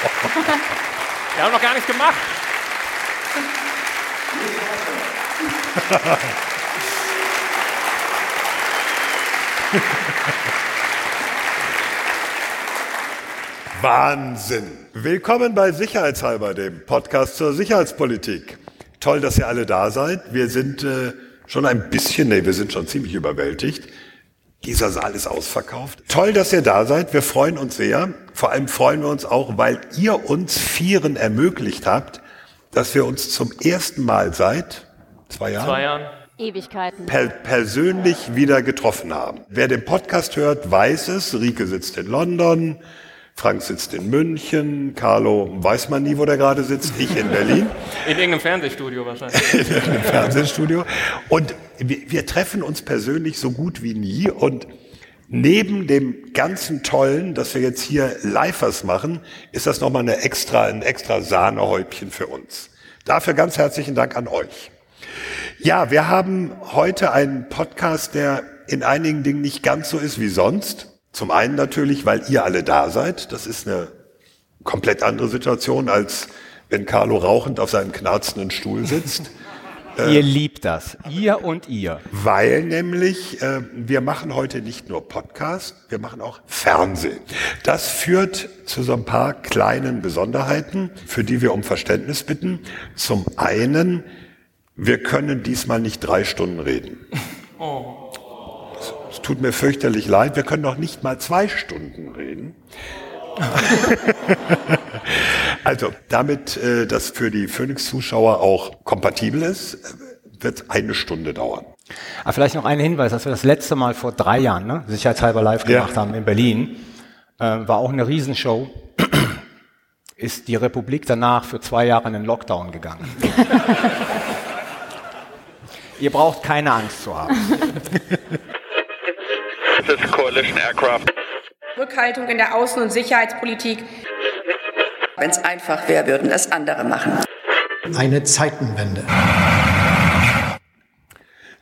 Wir haben noch gar nichts gemacht. Wahnsinn. Willkommen bei Sicherheitshalber, dem Podcast zur Sicherheitspolitik. Toll, dass ihr alle da seid. Wir sind äh, schon ein bisschen, nee, wir sind schon ziemlich überwältigt. Dieser Saal ist ausverkauft. Toll, dass ihr da seid. Wir freuen uns sehr. Vor allem freuen wir uns auch, weil ihr uns Vieren ermöglicht habt, dass wir uns zum ersten Mal seit zwei Jahren, Zwei Jahren. Ewigkeiten. per persönlich wieder getroffen haben. Wer den Podcast hört, weiß es. Rike sitzt in London, Frank sitzt in München, Carlo weiß man nie, wo der gerade sitzt, ich in Berlin. In irgendeinem Fernsehstudio wahrscheinlich. im Fernsehstudio. Und wir, wir treffen uns persönlich so gut wie nie. Und neben dem ganzen Tollen, dass wir jetzt hier Livers machen, ist das nochmal eine extra, ein extra Sahnehäubchen für uns. Dafür ganz herzlichen Dank an euch. Ja, wir haben heute einen Podcast, der in einigen Dingen nicht ganz so ist wie sonst. Zum einen natürlich, weil ihr alle da seid. Das ist eine komplett andere Situation, als wenn Carlo rauchend auf seinem knarzenden Stuhl sitzt. Ihr liebt das. Ihr und ihr. Weil nämlich äh, wir machen heute nicht nur Podcast, wir machen auch Fernsehen. Das führt zu so ein paar kleinen Besonderheiten, für die wir um Verständnis bitten. Zum einen, wir können diesmal nicht drei Stunden reden. Es tut mir fürchterlich leid, wir können noch nicht mal zwei Stunden reden. also, damit äh, das für die Phoenix-Zuschauer auch kompatibel ist, wird eine Stunde dauern. Aber vielleicht noch ein Hinweis, dass wir das letzte Mal vor drei Jahren, ne, sicherheitshalber live Ja. gemacht haben in Berlin, äh, war auch eine Riesenshow. Ist die Republik danach für zwei Jahre in den Lockdown gegangen. Ihr braucht keine Angst zu haben. This is coalition aircraft. Rückhaltung in der Außen- und Sicherheitspolitik. Wenn es einfach wäre, würden es andere machen. Eine Zeitenwende.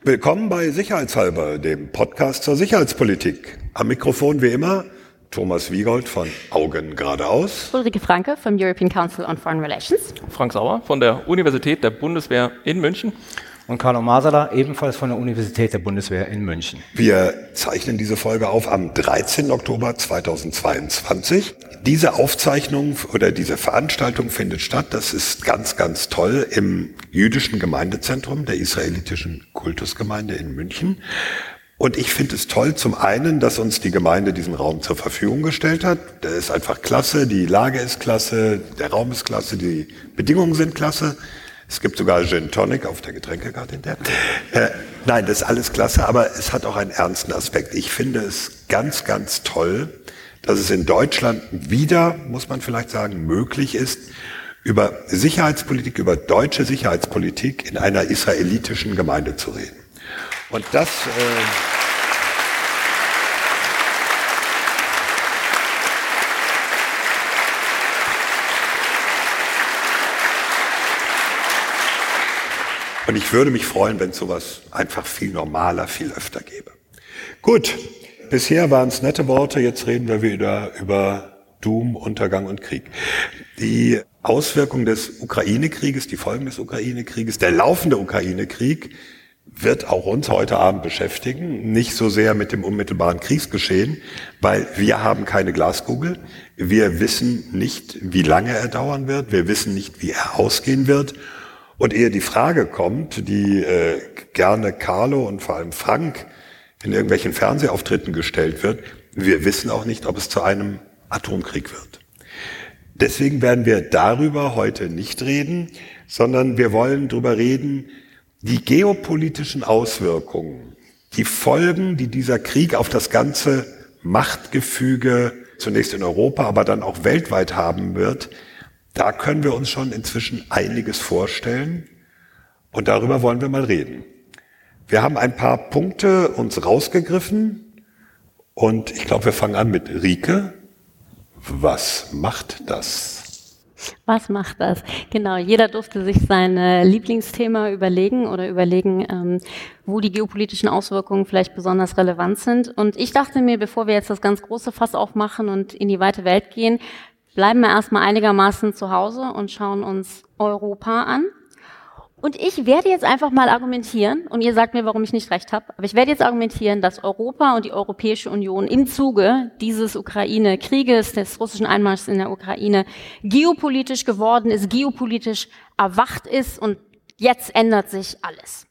Willkommen bei Sicherheitshalber, dem Podcast zur Sicherheitspolitik. Am Mikrofon wie immer Thomas Wiegold von Augen geradeaus. Ulrike Franke vom European Council on Foreign Relations. Frank Sauer von der Universität der Bundeswehr in München. Und Carlo Masala, ebenfalls von der Universität der Bundeswehr in München. Wir zeichnen diese Folge auf am 13. Oktober 2022. Diese Aufzeichnung oder diese Veranstaltung findet statt, das ist ganz, ganz toll, im jüdischen Gemeindezentrum der israelitischen Kultusgemeinde in München. Und ich finde es toll, zum einen, dass uns die Gemeinde diesen Raum zur Verfügung gestellt hat. Der ist einfach klasse, die Lage ist klasse, der Raum ist klasse, die Bedingungen sind klasse. Es gibt sogar Gin Tonic auf der Getränkekarte hinterher. Äh, nein, das ist alles klasse, aber es hat auch einen ernsten Aspekt. Ich finde es ganz, ganz toll, dass es in Deutschland wieder, muss man vielleicht sagen, möglich ist, über Sicherheitspolitik, über deutsche Sicherheitspolitik in einer israelitischen Gemeinde zu reden. Und das, äh, und ich würde mich freuen, wenn es sowas einfach viel normaler, viel öfter gäbe. Gut, bisher waren es nette Worte, jetzt reden wir wieder über Doom, Untergang und Krieg. Die Auswirkungen des Ukraine-Krieges, die Folgen des Ukraine-Krieges, der laufende Ukraine-Krieg wird auch uns heute Abend beschäftigen. Nicht so sehr mit dem unmittelbaren Kriegsgeschehen, weil wir haben keine Glaskugel. Wir wissen nicht, wie lange er dauern wird. Wir wissen nicht, wie er ausgehen wird. Und ehe die Frage kommt, die äh, gerne Carlo und vor allem Frank in irgendwelchen Fernsehauftritten gestellt wird, wir wissen auch nicht, ob es zu einem Atomkrieg wird. Deswegen werden wir darüber heute nicht reden, sondern wir wollen darüber reden, die geopolitischen Auswirkungen, die Folgen, die dieser Krieg auf das ganze Machtgefüge zunächst in Europa, aber dann auch weltweit haben wird, da können wir uns schon inzwischen einiges vorstellen und darüber wollen wir mal reden. Wir haben ein paar Punkte uns rausgegriffen und ich glaube, wir fangen an mit Rike. Was macht das? Was macht das? Genau, jeder durfte sich sein Lieblingsthema überlegen oder überlegen, ähm, wo die geopolitischen Auswirkungen vielleicht besonders relevant sind. Und ich dachte mir, bevor wir jetzt das ganz große Fass aufmachen und in die weite Welt gehen, bleiben wir erstmal einigermaßen zu Hause und schauen uns Europa an. Und ich werde jetzt einfach mal argumentieren, und ihr sagt mir, warum ich nicht recht habe, aber ich werde jetzt argumentieren, dass Europa und die Europäische Union im Zuge dieses Ukraine-Krieges, des russischen Einmarschs in der Ukraine, geopolitisch geworden ist, geopolitisch erwacht ist und jetzt ändert sich alles.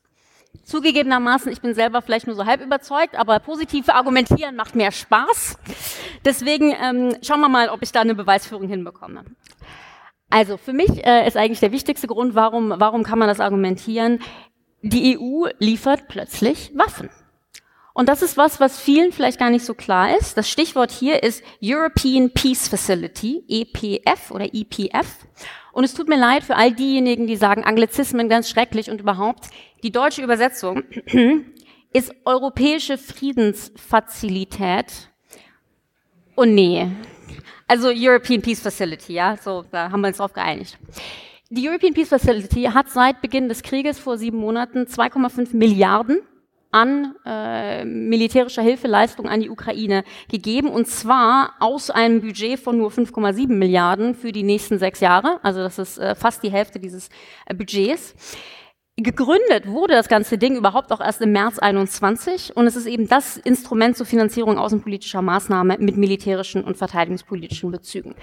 Zugegebenermaßen, ich bin selber vielleicht nur so halb überzeugt, aber positive Argumentieren macht mehr Spaß. Deswegen ähm, schauen wir mal, ob ich da eine Beweisführung hinbekomme. Also für mich äh, ist eigentlich der wichtigste Grund, warum, warum kann man das argumentieren? Die EU liefert plötzlich Waffen. Und das ist was, was vielen vielleicht gar nicht so klar ist. Das Stichwort hier ist European Peace Facility, EPF oder EPF. Und es tut mir leid für all diejenigen, die sagen, Anglizismen ganz schrecklich und überhaupt. Die deutsche Übersetzung ist Europäische Friedensfazilität. Und nee, also European Peace Facility, ja, so, da haben wir uns drauf geeinigt. Die European Peace Facility hat seit Beginn des Krieges vor sieben Monaten 2,5 Milliarden an äh, militärischer Hilfeleistung an die Ukraine gegeben und zwar aus einem Budget von nur 5,7 Milliarden für die nächsten sechs Jahre. Also das ist äh, fast die Hälfte dieses äh, Budgets. Gegründet wurde das ganze Ding überhaupt auch erst im März 21 und es ist eben das Instrument zur Finanzierung außenpolitischer Maßnahmen mit militärischen und verteidigungspolitischen Bezügen.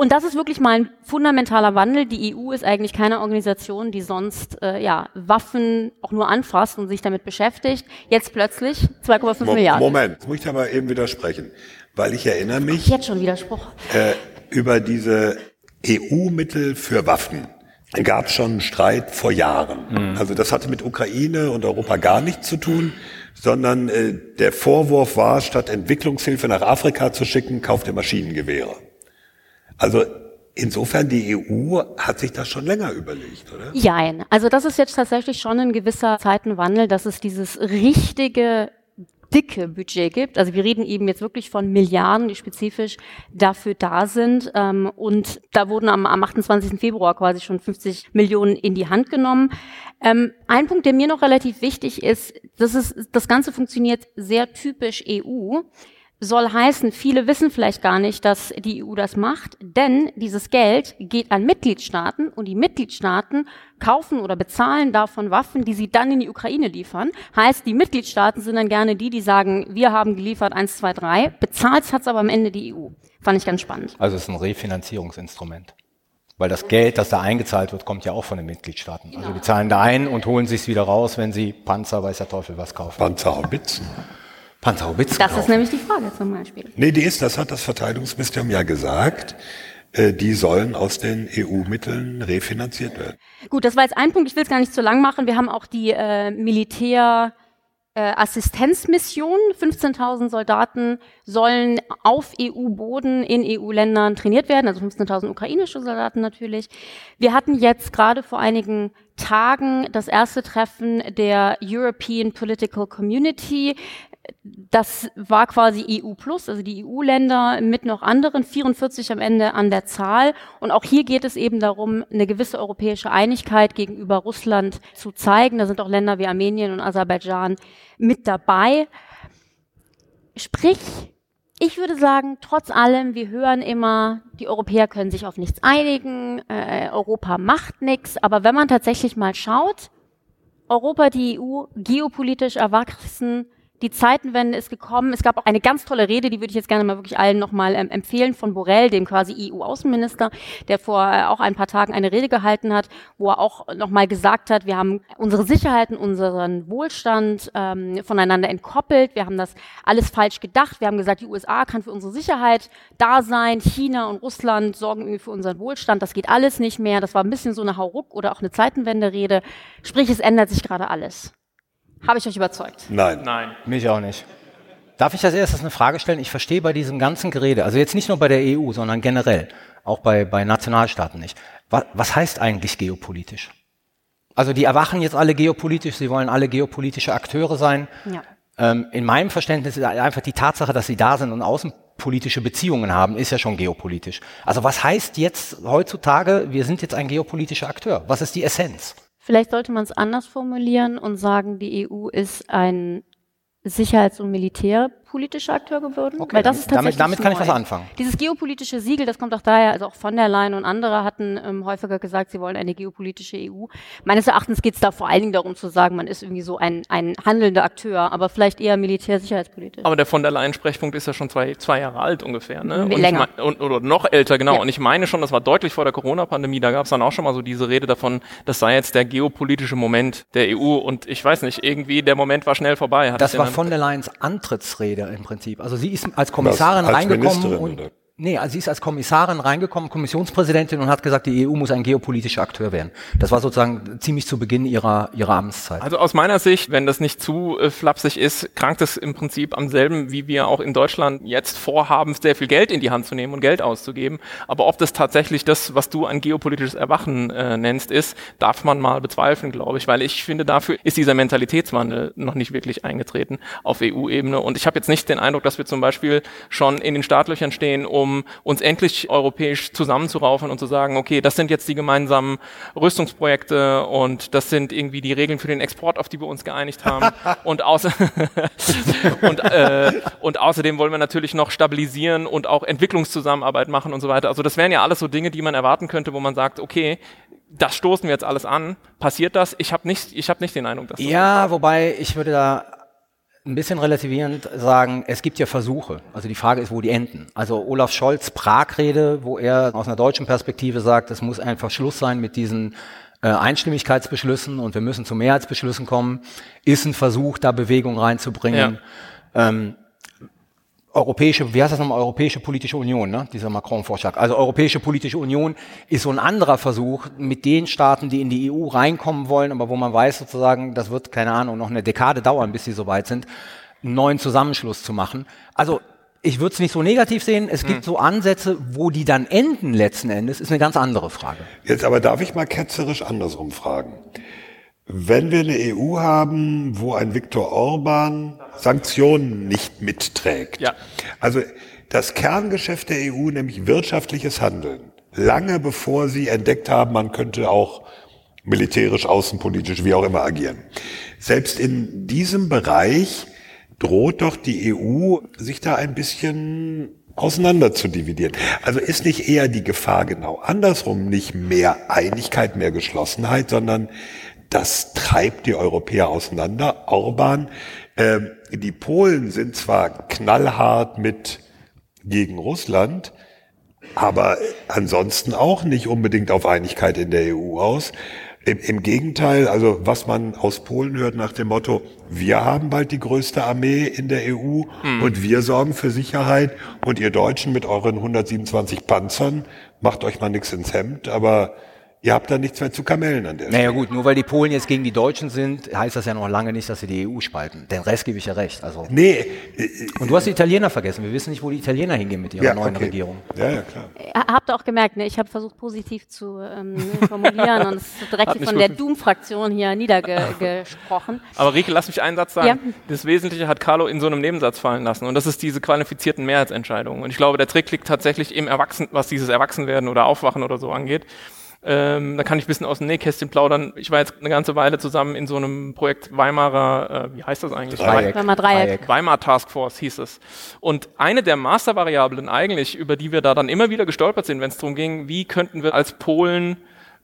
Und das ist wirklich mal ein fundamentaler Wandel. Die EU ist eigentlich keine Organisation, die sonst äh, ja, Waffen auch nur anfasst und sich damit beschäftigt. Jetzt plötzlich 2,5 Mo Milliarden. Moment, jetzt muss ich aber eben widersprechen, weil ich erinnere mich. Jetzt schon Widerspruch. Äh, über diese EU-Mittel für Waffen gab es schon einen Streit vor Jahren. Mhm. Also das hatte mit Ukraine und Europa gar nichts zu tun, sondern äh, der Vorwurf war, statt Entwicklungshilfe nach Afrika zu schicken, kauft ihr Maschinengewehre. Also Insofern, die EU hat sich das schon länger überlegt, oder? Jein. Also das ist jetzt tatsächlich schon ein gewisser Zeitenwandel, dass es dieses richtige dicke Budget gibt. Also wir reden eben jetzt wirklich von Milliarden, die spezifisch dafür da sind. Ähm, und da wurden am, am 28. Februar quasi schon 50 Millionen in die Hand genommen. Ähm, ein Punkt, der mir noch relativ wichtig ist, das ist, das Ganze funktioniert sehr typisch EU soll heißen, viele wissen vielleicht gar nicht, dass die EU das macht, denn dieses Geld geht an Mitgliedstaaten und die Mitgliedstaaten kaufen oder bezahlen davon Waffen, die sie dann in die Ukraine liefern. Heißt, die Mitgliedstaaten sind dann gerne die, die sagen, wir haben geliefert eins, zwei, drei. bezahlt hat's aber am Ende die EU. Fand ich ganz spannend. Also es ist ein Refinanzierungsinstrument. Weil das Geld, das da eingezahlt wird, kommt ja auch von den Mitgliedstaaten. Genau. Also die zahlen da ein und holen sich's wieder raus, wenn sie Panzer, weiß der Teufel was kaufen. Panzerhaubitzen. Panzerhaubitze Das kaufen. ist nämlich die Frage zum Beispiel. Nee, die ist, das hat das Verteidigungsministerium ja gesagt. Äh, die sollen aus den EU-Mitteln refinanziert werden. Gut, das war jetzt ein Punkt. Ich will es gar nicht zu lang machen. Wir haben auch die äh, Militär äh, Assistenzmission. 15.000 Soldaten sollen auf EU-Boden in EU-Ländern trainiert werden, also 15.000 ukrainische Soldaten natürlich. Wir hatten jetzt gerade vor einigen Tagen das erste Treffen der European Political Community das war quasi EU plus, also die EU-Länder mit noch anderen, 44 am Ende an der Zahl. Und auch hier geht es eben darum, eine gewisse europäische Einigkeit gegenüber Russland zu zeigen. Da sind auch Länder wie Armenien und Aserbaidschan mit dabei. Sprich, ich würde sagen, trotz allem, wir hören immer, die Europäer können sich auf nichts einigen, äh, Europa macht nichts. Aber wenn man tatsächlich mal schaut, Europa, die EU, geopolitisch erwachsen, die Zeitenwende ist gekommen. Es gab auch eine ganz tolle Rede, die würde ich jetzt gerne mal wirklich allen nochmal ähm, empfehlen, von Borrell, dem quasi EU-Außenminister, der vor äh, auch ein paar Tagen eine Rede gehalten hat, wo er auch nochmal gesagt hat, wir haben unsere Sicherheiten, unseren Wohlstand ähm, voneinander entkoppelt. Wir haben das alles falsch gedacht. Wir haben gesagt, die USA kann für unsere Sicherheit da sein. China und Russland sorgen irgendwie für unseren Wohlstand. Das geht alles nicht mehr. Das war ein bisschen so eine Hauruck oder auch eine Zeitenwende-Rede. Sprich, es ändert sich gerade alles. Habe ich euch überzeugt? Nein. Nein. Mich auch nicht. Darf ich als erstes eine Frage stellen? Ich verstehe bei diesem ganzen Gerede, also jetzt nicht nur bei der EU, sondern generell, auch bei, bei Nationalstaaten nicht. Was, was heißt eigentlich geopolitisch? Also die erwachen jetzt alle geopolitisch, sie wollen alle geopolitische Akteure sein. Ja. Ähm, in meinem Verständnis ist einfach die Tatsache, dass sie da sind und außenpolitische Beziehungen haben, ist ja schon geopolitisch. Also was heißt jetzt heutzutage, wir sind jetzt ein geopolitischer Akteur? Was ist die Essenz? Vielleicht sollte man es anders formulieren und sagen, die EU ist ein sicherheits- und militärpolitischer geopolitischer Akteur geworden? Okay, Weil das ist damit- tatsächlich damit kann ich neu. was anfangen. Dieses geopolitische Siegel, das kommt auch daher, also auch von der Leyen und andere hatten ähm, häufiger gesagt, sie wollen eine geopolitische EU. Meines Erachtens geht es da vor allen Dingen darum zu sagen, man ist irgendwie so ein, ein handelnder Akteur, aber vielleicht eher militär-sicherheitspolitisch. Aber der von der Leyen-Sprechpunkt ist ja schon zwei, zwei Jahre alt ungefähr. Ne? Und ich Länger. mein- und, oder noch älter, genau. Ja. Und ich meine schon, das war deutlich vor der Corona-Pandemie, da gab es dann auch schon mal so diese Rede davon, das sei jetzt der geopolitische Moment der EU. Und ich weiß nicht, irgendwie der Moment war schnell vorbei. Das ich war von der Leyens Antrittsrede im Prinzip. Also sie ist als Kommissarin als reingekommen Ministerin, und oder? Nee, also sie ist als Kommissarin reingekommen, Kommissionspräsidentin und hat gesagt, die EU muss ein geopolitischer Akteur werden. Das war sozusagen ziemlich zu Beginn ihrer ihrer Amtszeit. Also aus meiner Sicht, wenn das nicht zu äh, flapsig ist, krankt es im Prinzip am selben, wie wir auch in Deutschland jetzt vorhaben, sehr viel Geld in die Hand zu nehmen und Geld auszugeben. Aber ob das tatsächlich das, was du ein geopolitisches Erwachen äh, nennst, ist, darf man mal bezweifeln, glaube ich, weil ich finde, dafür ist dieser Mentalitätswandel noch nicht wirklich eingetreten auf EU-Ebene. Und ich habe jetzt nicht den Eindruck, dass wir zum Beispiel schon in den Startlöchern stehen, um uns endlich europäisch zusammenzuraufen und zu sagen, okay, das sind jetzt die gemeinsamen Rüstungsprojekte und das sind irgendwie die Regeln für den Export, auf die wir uns geeinigt haben. und, außer und, äh, und außerdem wollen wir natürlich noch stabilisieren und auch Entwicklungszusammenarbeit machen und so weiter. Also das wären ja alles so Dinge, die man erwarten könnte, wo man sagt, okay, das stoßen wir jetzt alles an. Passiert das? Ich habe nicht, ich habe nicht den Eindruck, dass das Ja, wobei ich würde da ein bisschen relativierend sagen, es gibt ja Versuche. Also die Frage ist, wo die enden. Also Olaf Scholz Prag-Rede, wo er aus einer deutschen Perspektive sagt, es muss einfach Schluss sein mit diesen äh, Einstimmigkeitsbeschlüssen und wir müssen zu Mehrheitsbeschlüssen kommen, ist ein Versuch, da Bewegung reinzubringen. Ähm, europäische, wie heißt das nochmal, Europäische Politische Union, ne? dieser Macron-Vorschlag. Also Europäische Politische Union ist so ein anderer Versuch mit den Staaten, die in die EU reinkommen wollen, aber wo man weiß sozusagen, das wird, keine Ahnung, noch eine Dekade dauern, bis sie soweit sind, einen neuen Zusammenschluss zu machen. Also ich würde es nicht so negativ sehen. Es gibt so Ansätze, wo die dann enden letzten Endes, ist eine ganz andere Frage. Jetzt aber darf ich mal ketzerisch andersrum fragen. Wenn wir eine EU haben, wo ein Viktor Orban Sanktionen nicht mitträgt, Ja. also das Kerngeschäft der EU, nämlich wirtschaftliches Handeln, lange bevor sie entdeckt haben, man könnte auch militärisch, außenpolitisch, wie auch immer agieren. Selbst in diesem Bereich droht doch die EU, sich da ein bisschen auseinander zu dividieren. Also ist nicht eher die Gefahr genau andersrum, nicht mehr Einigkeit, mehr Geschlossenheit, sondern das treibt die Europäer auseinander. Orban, ähm, die Polen sind zwar knallhart mit gegen Russland, aber ansonsten auch nicht unbedingt auf Einigkeit in der EU aus. Im, Im Gegenteil, also was man aus Polen hört nach dem Motto, wir haben bald die größte Armee in der EU und wir sorgen für Sicherheit und ihr Deutschen mit euren 127 Panzern macht euch mal nichts ins Hemd, aber ihr habt da nichts mehr zu kamellen an der Stelle. Naja gut, nur weil die Polen jetzt gegen die Deutschen sind, heißt das ja noch lange nicht, dass sie die EU spalten. Den Rest gebe ich ja recht. Also. Nee, äh, Und du hast die Italiener vergessen. Wir wissen nicht, wo die Italiener hingehen mit ihrer ja, neuen okay. Regierung. Ja, ja, klar. Ha- Habt ihr auch gemerkt, ne? ich habe versucht, positiv zu ähm, formulieren und es ist direkt von der Doom-Fraktion hier niedergesprochen. Aber Rieke, lass mich einen Satz sagen. Ja. Das Wesentliche hat Carlo in so einem Nebensatz fallen lassen und das ist diese qualifizierten Mehrheitsentscheidungen. Und ich glaube, der Trick liegt tatsächlich im Erwachsen, was dieses Erwachsenwerden oder Aufwachen oder so angeht. Ähm, da kann ich ein bisschen aus dem Nähkästchen plaudern. Ich war jetzt eine ganze Weile zusammen in so einem Projekt Weimarer, äh, wie heißt das eigentlich? Dreieck. Wenn man Dreieck. Weimar Task Force hieß es. Und eine der Mastervariablen eigentlich, über die wir da dann immer wieder gestolpert sind, wenn es darum ging, wie könnten wir als Polen,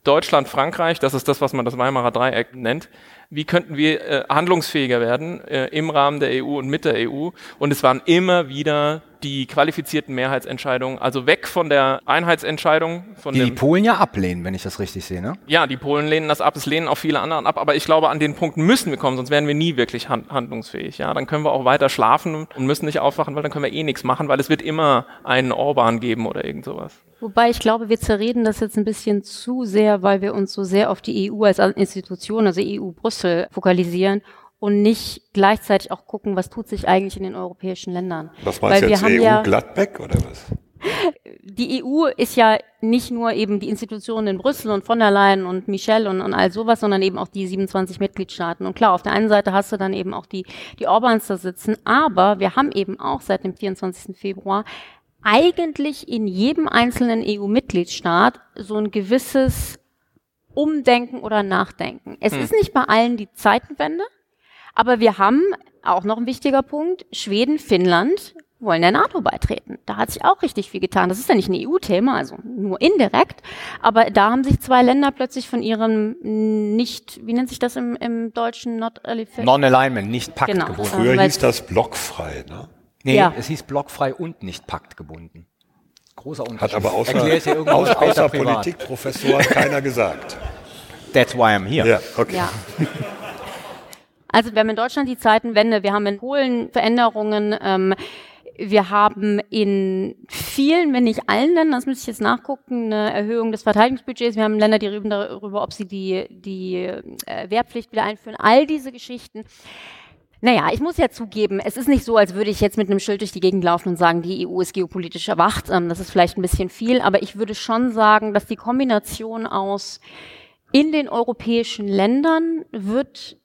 Deutschland, Frankreich, das ist das, was man das Weimarer Dreieck nennt, wie könnten wir äh, handlungsfähiger werden äh, im Rahmen der EU und mit der EU. Und es waren immer wieder die qualifizierten Mehrheitsentscheidungen, also weg von der Einheitsentscheidung, von Die die dem Polen ja ablehnen, wenn ich das richtig sehe, ne? ja, die Polen lehnen das ab, es lehnen auch viele anderen ab, aber ich glaube, an den Punkt müssen wir kommen, sonst werden wir nie wirklich hand handlungsfähig. Ja, dann können wir auch weiter schlafen und müssen nicht aufwachen, weil dann können wir eh nichts machen, weil es wird immer einen Orban geben oder irgend sowas. Wobei ich glaube, wir zerreden das jetzt ein bisschen zu sehr, weil wir uns so sehr auf die EU als Institution, also EU Brüssel, fokalisieren und nicht gleichzeitig auch gucken, was tut sich eigentlich in den europäischen Ländern. Was meinst Weil du jetzt, wir haben EU ja- oder was? die EU ist ja nicht nur eben die Institutionen in Brüssel und von der Leyen und Michel und, und all sowas, sondern eben auch die 27 Mitgliedstaaten. Und klar, auf der einen Seite hast du dann eben auch die, die Orbans da sitzen, aber wir haben eben auch seit dem 24. Februar eigentlich in jedem einzelnen EU-Mitgliedstaat so ein gewisses Umdenken oder Nachdenken. Es ist nicht bei allen die Zeitenwende, aber wir haben auch noch ein wichtiger Punkt, Schweden, Finnland wollen der NATO beitreten. Da hat sich auch richtig viel getan. Das ist ja nicht ein EU-Thema, also nur indirekt. Aber da haben sich zwei Länder plötzlich von ihrem nicht, wie nennt sich das im, im Deutschen? Non-Alignment, nicht paktgebunden. Genau. Früher hieß das blockfrei, ne? Nee, ja. es hieß blockfrei und nicht paktgebunden. Großer Unterschied. Hat aber außer, außer, außer Politikprofessor keiner gesagt. That's why I'm here. Ja, okay. Ja. Also wir haben in Deutschland die Zeitenwende, wir haben in Polen Veränderungen. Ähm, wir haben in vielen, wenn nicht allen Ländern, das müsste ich jetzt nachgucken, eine Erhöhung des Verteidigungsbudgets. Wir haben Länder, die reden darüber, ob sie die, die äh, Wehrpflicht wieder einführen. All diese Geschichten. Naja, ich muss ja zugeben, es ist nicht so, als würde ich jetzt mit einem Schild durch die Gegend laufen und sagen, die EU ist geopolitisch erwacht. Ähm, das ist vielleicht ein bisschen viel, aber ich würde schon sagen, dass die Kombination aus in den europäischen Ländern wird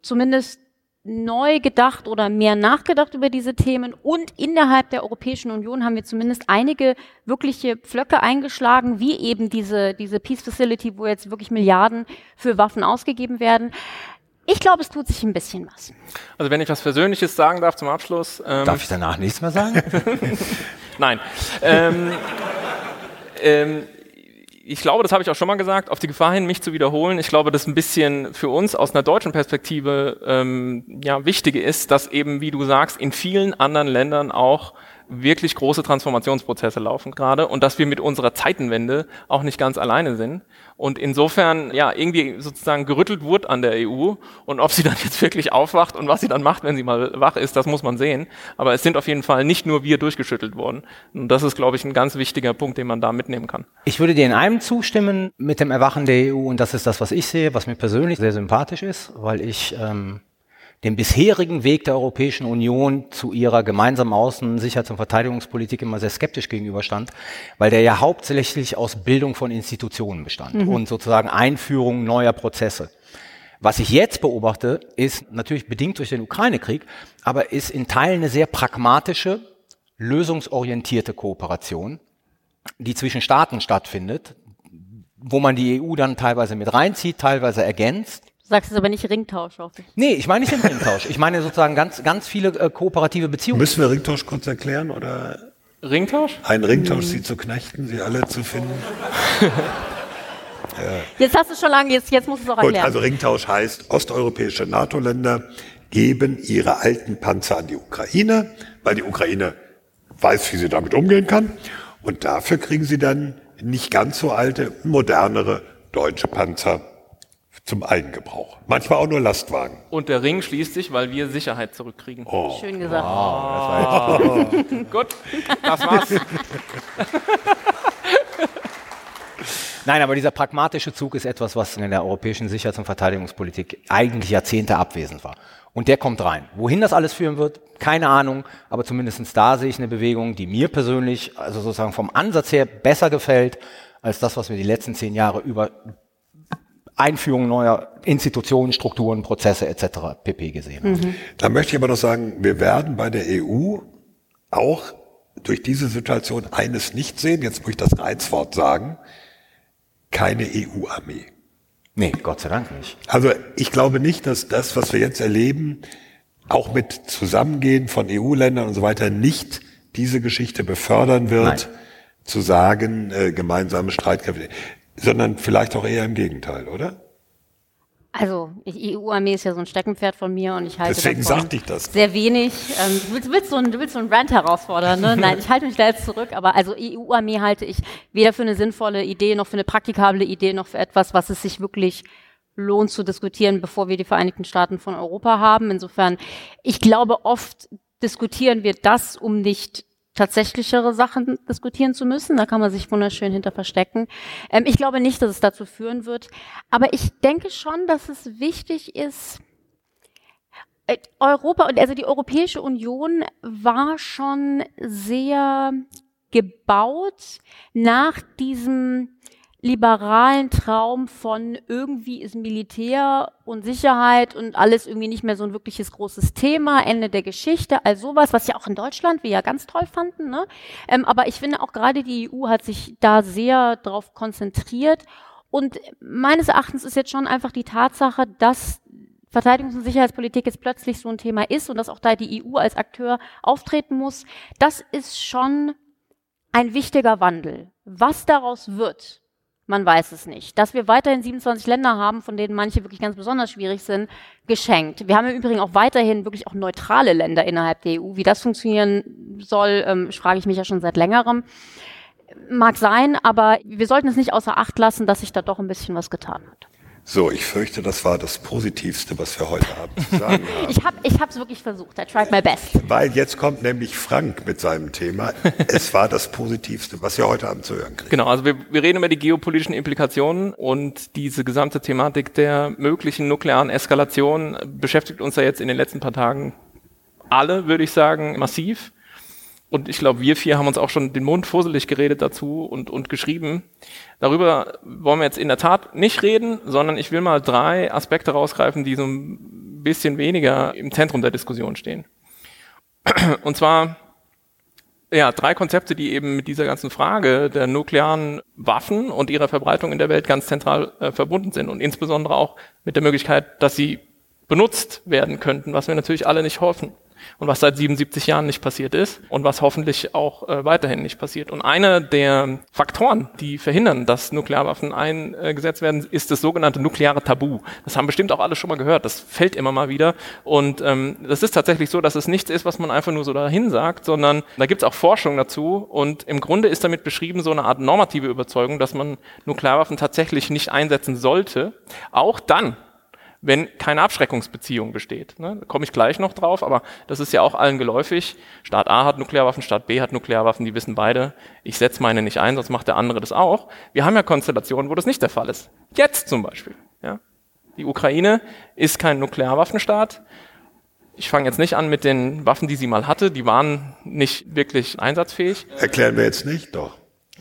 zumindest neu gedacht oder mehr nachgedacht über diese Themen und innerhalb der Europäischen Union haben wir zumindest einige wirkliche Pflöcke eingeschlagen, wie eben diese, diese Peace Facility, wo jetzt wirklich Milliarden für Waffen ausgegeben werden. Ich glaube, es tut sich ein bisschen was. Also wenn ich was Persönliches sagen darf zum Abschluss. Ähm darf ich danach nichts mehr sagen? Nein. ähm, ähm, ich glaube, das habe ich auch schon mal gesagt, auf die Gefahr hin, mich zu wiederholen. Ich glaube, dass ein bisschen für uns aus einer deutschen Perspektive ähm, ja wichtige ist, dass eben, wie du sagst, in vielen anderen Ländern auch wirklich große Transformationsprozesse laufen gerade und dass wir mit unserer Zeitenwende auch nicht ganz alleine sind. Und insofern, ja, irgendwie sozusagen gerüttelt wurde an der EU und ob sie dann jetzt wirklich aufwacht und was sie dann macht, wenn sie mal wach ist, das muss man sehen. Aber es sind auf jeden Fall nicht nur wir durchgeschüttelt worden. Und das ist, glaube ich, ein ganz wichtiger Punkt, den man da mitnehmen kann. Ich würde dir in einem zustimmen mit dem Erwachen der EU und das ist das, was ich sehe, was mir persönlich sehr sympathisch ist, weil ich ähm, dem bisherigen Weg der Europäischen Union zu ihrer gemeinsamen Außen-, Sicherheits- und Verteidigungspolitik immer sehr skeptisch gegenüberstand, weil der ja hauptsächlich aus Bildung von Institutionen bestand mhm. und sozusagen Einführung neuer Prozesse. Was ich jetzt beobachte, ist natürlich bedingt durch den Ukraine-Krieg, aber ist in Teilen eine sehr pragmatische, lösungsorientierte Kooperation, die zwischen Staaten stattfindet, wo man die EU dann teilweise mit reinzieht, teilweise ergänzt sagst es aber nicht Ringtausch, hoffe ich. Nee, ich meine nicht den Ringtausch. Ich meine sozusagen ganz, ganz viele äh, kooperative Beziehungen. Müssen wir Ringtausch kurz erklären oder? Ringtausch? Ein Ringtausch, sie zu knechten, sie alle zu finden. ja. Jetzt hast du es schon lange, jetzt, jetzt musst du es auch erklären. Gut, also Ringtausch heißt, osteuropäische NATO-Länder geben ihre alten Panzer an die Ukraine, weil die Ukraine weiß, wie sie damit umgehen kann. Und dafür kriegen sie dann nicht ganz so alte, modernere deutsche Panzer zum Eigengebrauch. Manchmal auch nur Lastwagen. Und der Ring schließt sich, weil wir Sicherheit zurückkriegen. Oh. Schön gesagt. Wow, oh. Gut, das war's. Nein, aber dieser pragmatische Zug ist etwas, was in der europäischen Sicherheits- und Verteidigungspolitik eigentlich Jahrzehnte abwesend war. Und der kommt rein. Wohin das alles führen wird, keine Ahnung, aber zumindest da sehe ich eine Bewegung, die mir persönlich, also sozusagen vom Ansatz her besser gefällt, als das, was wir die letzten zehn Jahre über Einführung neuer Institutionen, Strukturen, Prozesse etc. pp. gesehen. Mhm. Da möchte ich aber noch sagen, wir werden bei der EU auch durch diese Situation eines nicht sehen, jetzt muss ich das Reizwort sagen, keine EU-Armee. Nee, Gott sei Dank nicht. Also ich glaube nicht, dass das, was wir jetzt erleben, auch mit Zusammengehen von EU-Ländern und so weiter, nicht diese Geschichte befördern wird, Nein. zu sagen, äh, gemeinsame Streitkräfte sondern vielleicht auch eher im Gegenteil, oder? Also, EU-Armee ist ja so ein Steckenpferd von mir und ich halte Deswegen sagte ich das. sehr wenig. Ähm, du, willst, willst so einen, du willst so einen Rant herausfordern, ne? Nein, ich halte mich da jetzt zurück, aber also EU-Armee halte ich weder für eine sinnvolle Idee, noch für eine praktikable Idee, noch für etwas, was es sich wirklich lohnt zu diskutieren, bevor wir die Vereinigten Staaten von Europa haben. Insofern, ich glaube, oft diskutieren wir das, um nicht tatsächlichere Sachen diskutieren zu müssen. Da kann man sich wunderschön hinter verstecken. Ähm, ich glaube nicht, dass es dazu führen wird. Aber ich denke schon, dass es wichtig ist, äh, Europa, also die Europäische Union war schon sehr gebaut nach diesem liberalen Traum von irgendwie ist Militär und Sicherheit und alles irgendwie nicht mehr so ein wirkliches großes Thema, Ende der Geschichte, all sowas, was ja auch in Deutschland wir ja ganz toll fanden. Ne? Ähm, aber ich finde auch gerade die EU hat sich da sehr drauf konzentriert. Und meines Erachtens ist jetzt schon einfach die Tatsache, dass Verteidigungs- und Sicherheitspolitik jetzt plötzlich so ein Thema ist und dass auch da die EU als Akteur auftreten muss, das ist schon ein wichtiger Wandel. Was daraus wird, man weiß es nicht. Dass wir weiterhin 27 Länder haben, von denen manche wirklich ganz besonders schwierig sind, geschenkt. Wir haben im Übrigen auch weiterhin wirklich auch neutrale Länder innerhalb der EU. Wie das funktionieren soll, ähm, frage ich mich ja schon seit längerem. Mag sein, aber wir sollten es nicht außer Acht lassen, dass sich da doch ein bisschen was getan hat. So, ich fürchte, das war das Positivste, was wir heute Abend zu sagen haben. ich habe es wirklich versucht. I tried my best. Weil jetzt kommt nämlich Frank mit seinem Thema. Es war das Positivste, was wir heute Abend zu hören kriegen. Genau, also wir, wir reden über die geopolitischen Implikationen und diese gesamte Thematik der möglichen nuklearen Eskalation beschäftigt uns ja jetzt in den letzten paar Tagen alle, würde ich sagen, massiv. Und ich glaube, wir vier haben uns auch schon den Mund fusselig geredet dazu und, und geschrieben. Darüber wollen wir jetzt in der Tat nicht reden, sondern ich will mal drei Aspekte rausgreifen, die so ein bisschen weniger im Zentrum der Diskussion stehen. Und zwar ja, drei Konzepte, die eben mit dieser ganzen Frage der nuklearen Waffen und ihrer Verbreitung in der Welt ganz zentral äh, verbunden sind und insbesondere auch mit der Möglichkeit, dass sie benutzt werden könnten, was wir natürlich alle nicht hoffen und was seit 77 Jahren nicht passiert ist und was hoffentlich auch äh, weiterhin nicht passiert. Und einer der Faktoren, die verhindern, dass Nuklearwaffen eingesetzt werden, ist das sogenannte nukleare Tabu. Das haben bestimmt auch alle schon mal gehört. Das fällt immer mal wieder. Und ähm, das ist tatsächlich so, dass es nichts ist, was man einfach nur so dahin sagt, sondern da gibt es auch Forschung dazu. Und im Grunde ist damit beschrieben so eine Art normative Überzeugung, dass man Nuklearwaffen tatsächlich nicht einsetzen sollte. Auch dann, wenn keine Abschreckungsbeziehung besteht. Ne? Da komme ich gleich noch drauf, aber das ist ja auch allen geläufig. Staat A hat Nuklearwaffen, Staat B hat Nuklearwaffen, die wissen beide, ich setze meine nicht ein, sonst macht der andere das auch. Wir haben ja Konstellationen, wo das nicht der Fall ist. Jetzt zum Beispiel. Ja? Die Ukraine ist kein Nuklearwaffenstaat. Ich fange jetzt nicht an mit den Waffen, die sie mal hatte. Die waren nicht wirklich einsatzfähig. Erklären wir jetzt nicht, doch.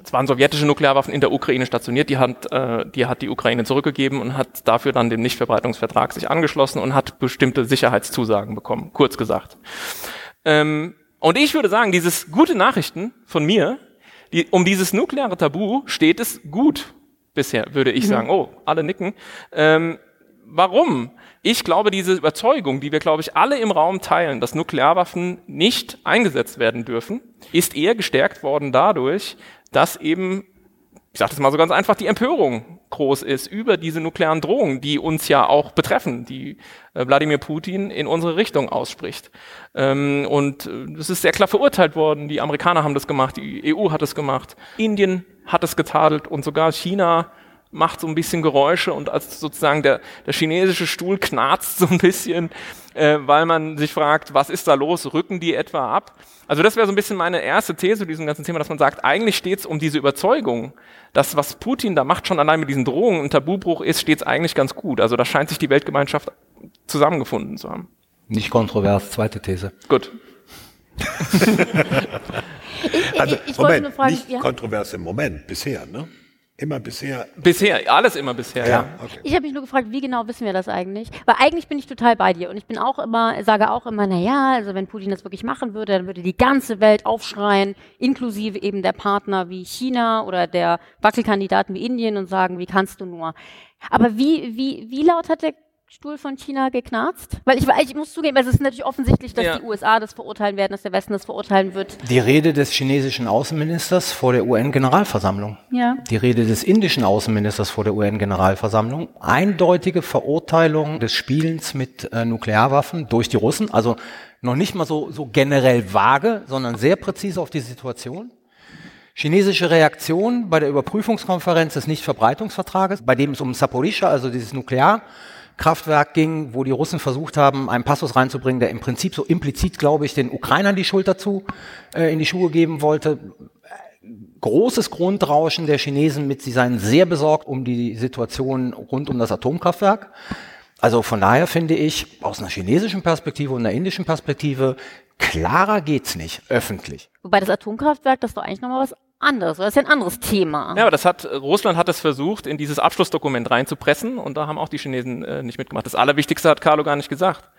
Es waren sowjetische Nuklearwaffen in der Ukraine stationiert, die hat, äh, die hat die Ukraine zurückgegeben und hat dafür dann dem Nichtverbreitungsvertrag sich angeschlossen und hat bestimmte Sicherheitszusagen bekommen, kurz gesagt. Ähm, und ich würde sagen, dieses gute Nachrichten von mir, die, um dieses nukleare Tabu steht es gut bisher, würde ich mhm. sagen. Oh, alle nicken. Ähm, warum? Ich glaube, diese Überzeugung, die wir, glaube ich, alle im Raum teilen, dass Nuklearwaffen nicht eingesetzt werden dürfen, ist eher gestärkt worden dadurch, dass eben, ich sage das mal so ganz einfach, die Empörung groß ist über diese nuklearen Drohungen, die uns ja auch betreffen, die äh, Wladimir Putin in unsere Richtung ausspricht. Ähm, und es äh, ist sehr klar verurteilt worden. Die Amerikaner haben das gemacht, die EU hat es gemacht, Indien hat es getadelt und sogar China macht so ein bisschen Geräusche und als sozusagen der, der chinesische Stuhl knarzt so ein bisschen, äh, weil man sich fragt, was ist da los? Rücken die etwa ab? Also das wäre so ein bisschen meine erste These zu diesem ganzen Thema, dass man sagt, eigentlich steht es um diese Überzeugung, dass was Putin da macht, schon allein mit diesen Drohungen ein Tabubruch ist, steht es eigentlich ganz gut. Also da scheint sich die Weltgemeinschaft zusammengefunden zu haben. Nicht kontrovers, zweite These. Gut. also, ich, ich Moment, fragen, nicht ja? kontrovers im Moment, bisher, ne? Immer bisher? Bisher, alles immer bisher, ja. ja. Okay. Ich habe mich nur gefragt, wie genau wissen wir das eigentlich? Weil eigentlich bin ich total bei dir und ich bin auch immer, sage auch immer, na ja, also wenn Putin das wirklich machen würde, dann würde die ganze Welt aufschreien, inklusive eben der Partner wie China oder der Wackelkandidaten wie Indien und sagen, wie kannst du nur? Aber wie, wie, wie laut hat der Stuhl von China geknarzt? Weil ich, ich muss zugeben, es ist natürlich offensichtlich, dass ja. die USA das verurteilen werden, dass der Westen das verurteilen wird. Die Rede des chinesischen Außenministers vor der UN-Generalversammlung. Ja. Die Rede des indischen Außenministers vor der UN-Generalversammlung. Eindeutige Verurteilung des Spielens mit äh, Nuklearwaffen durch die Russen. Also noch nicht mal so, so generell vage, sondern sehr präzise auf die Situation. Chinesische Reaktion bei der Überprüfungskonferenz des Nichtverbreitungsvertrages, bei dem es um Saporischa, also dieses Nuklear Kraftwerk ging, wo die Russen versucht haben, einen Passus reinzubringen, der im Prinzip so implizit, glaube ich, den Ukrainern die Schuld dazu äh, in die Schuhe geben wollte. Großes Grundrauschen der Chinesen mit, sie seien sehr besorgt um die Situation rund um das Atomkraftwerk. Also von daher finde ich, aus einer chinesischen Perspektive und einer indischen Perspektive, klarer geht's nicht, öffentlich. Wobei das Atomkraftwerk, das ist doch eigentlich nochmal was anderes. Das ist ja ein anderes Thema. Ja, aber das hat, Russland hat es versucht, in dieses Abschlussdokument reinzupressen und da haben auch die Chinesen äh, nicht mitgemacht. Das Allerwichtigste hat Carlo gar nicht gesagt.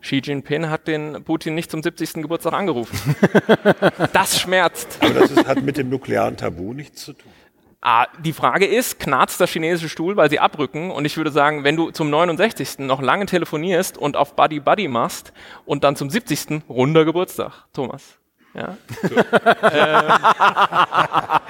Xi Jinping hat den Putin nicht zum 70. Geburtstag angerufen. das schmerzt. Aber das ist, hat mit dem nuklearen Tabu nichts zu tun. Ah, die Frage ist, knarzt der chinesische Stuhl, weil sie abrücken? Und ich würde sagen, wenn du zum 69. noch lange telefonierst und auf Buddy Buddy machst und dann zum 70. runder Geburtstag, Thomas. Ja.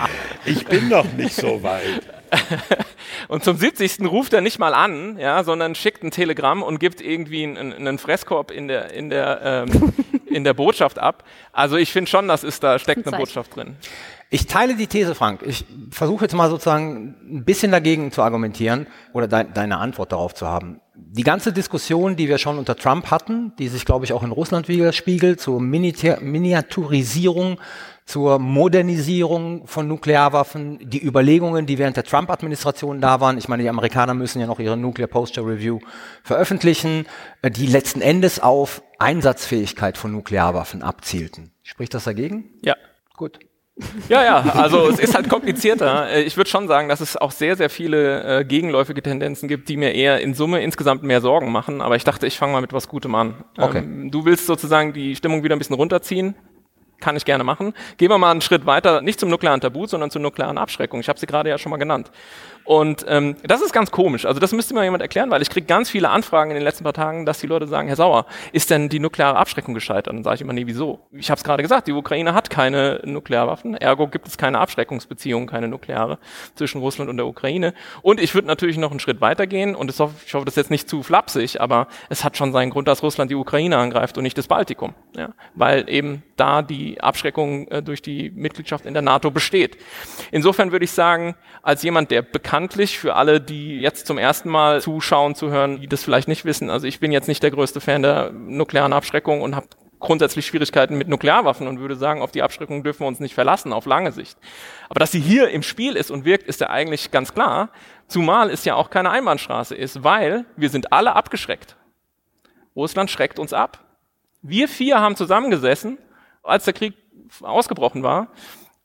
ich bin noch nicht so weit. und zum 70. ruft er nicht mal an, ja, sondern schickt ein Telegramm und gibt irgendwie einen, einen Fresskorb in der, in, der, ähm, in der Botschaft ab. Also ich finde schon, dass ist, da steckt eine Botschaft drin. Ich teile die These, Frank. Ich versuche jetzt mal sozusagen ein bisschen dagegen zu argumentieren oder de deine Antwort darauf zu haben. Die ganze Diskussion, die wir schon unter Trump hatten, die sich, glaube ich, auch in Russland widerspiegelt, zur Miniaturisierung zur Modernisierung von Nuklearwaffen, die Überlegungen, die während der Trump-Administration da waren. Ich meine, die Amerikaner müssen ja noch ihre Nuclear Posture Review veröffentlichen, äh, die letzten Endes auf Einsatzfähigkeit von Nuklearwaffen abzielten. Spricht das dagegen? Ja. Gut. Ja, ja, also es ist halt komplizierter. Ich würde schon sagen, dass es auch sehr, sehr viele äh, gegenläufige Tendenzen gibt, die mir eher in Summe insgesamt mehr Sorgen machen. Aber ich dachte, ich fange mal mit was Gutem an. Okay. Ähm, du willst sozusagen die Stimmung wieder ein bisschen runterziehen kann ich gerne machen. Gehen wir mal einen Schritt weiter, nicht zum nuklearen Tabu, sondern zur nuklearen Abschreckung. Ich habe sie gerade ja schon mal genannt. Und ähm, das ist ganz komisch. Also das müsste mir jemand erklären, weil ich kriege ganz viele Anfragen in den letzten paar Tagen, dass die Leute sagen, Herr Sauer, ist denn die nukleare Abschreckung gescheitert? Dann sage ich immer, nee, wieso? Ich habe es gerade gesagt, die Ukraine hat keine Nuklearwaffen, ergo gibt es keine Abschreckungsbeziehungen, keine nukleare zwischen Russland und der Ukraine. Und ich würde natürlich noch einen Schritt weiter gehen und ich hoffe, ich hoffe, das ist jetzt nicht zu flapsig, aber es hat schon seinen Grund, dass Russland die Ukraine angreift und nicht das Baltikum. Ja? Weil eben da die Abschreckung äh, durch die Mitgliedschaft in der NATO besteht. Insofern würde ich sagen, als jemand, der bekanntlich für alle, die jetzt zum ersten Mal zuschauen, zuhören, die das vielleicht nicht wissen, also ich bin jetzt nicht der größte Fan der nuklearen Abschreckung und habe grundsätzlich Schwierigkeiten mit Nuklearwaffen und würde sagen, auf die Abschreckung dürfen wir uns nicht verlassen, auf lange Sicht. Aber dass sie hier im Spiel ist und wirkt, ist ja eigentlich ganz klar, zumal es ja auch keine Einbahnstraße ist, weil wir sind alle abgeschreckt. Russland schreckt uns ab. Wir vier haben zusammengesessen, als der Krieg ausgebrochen war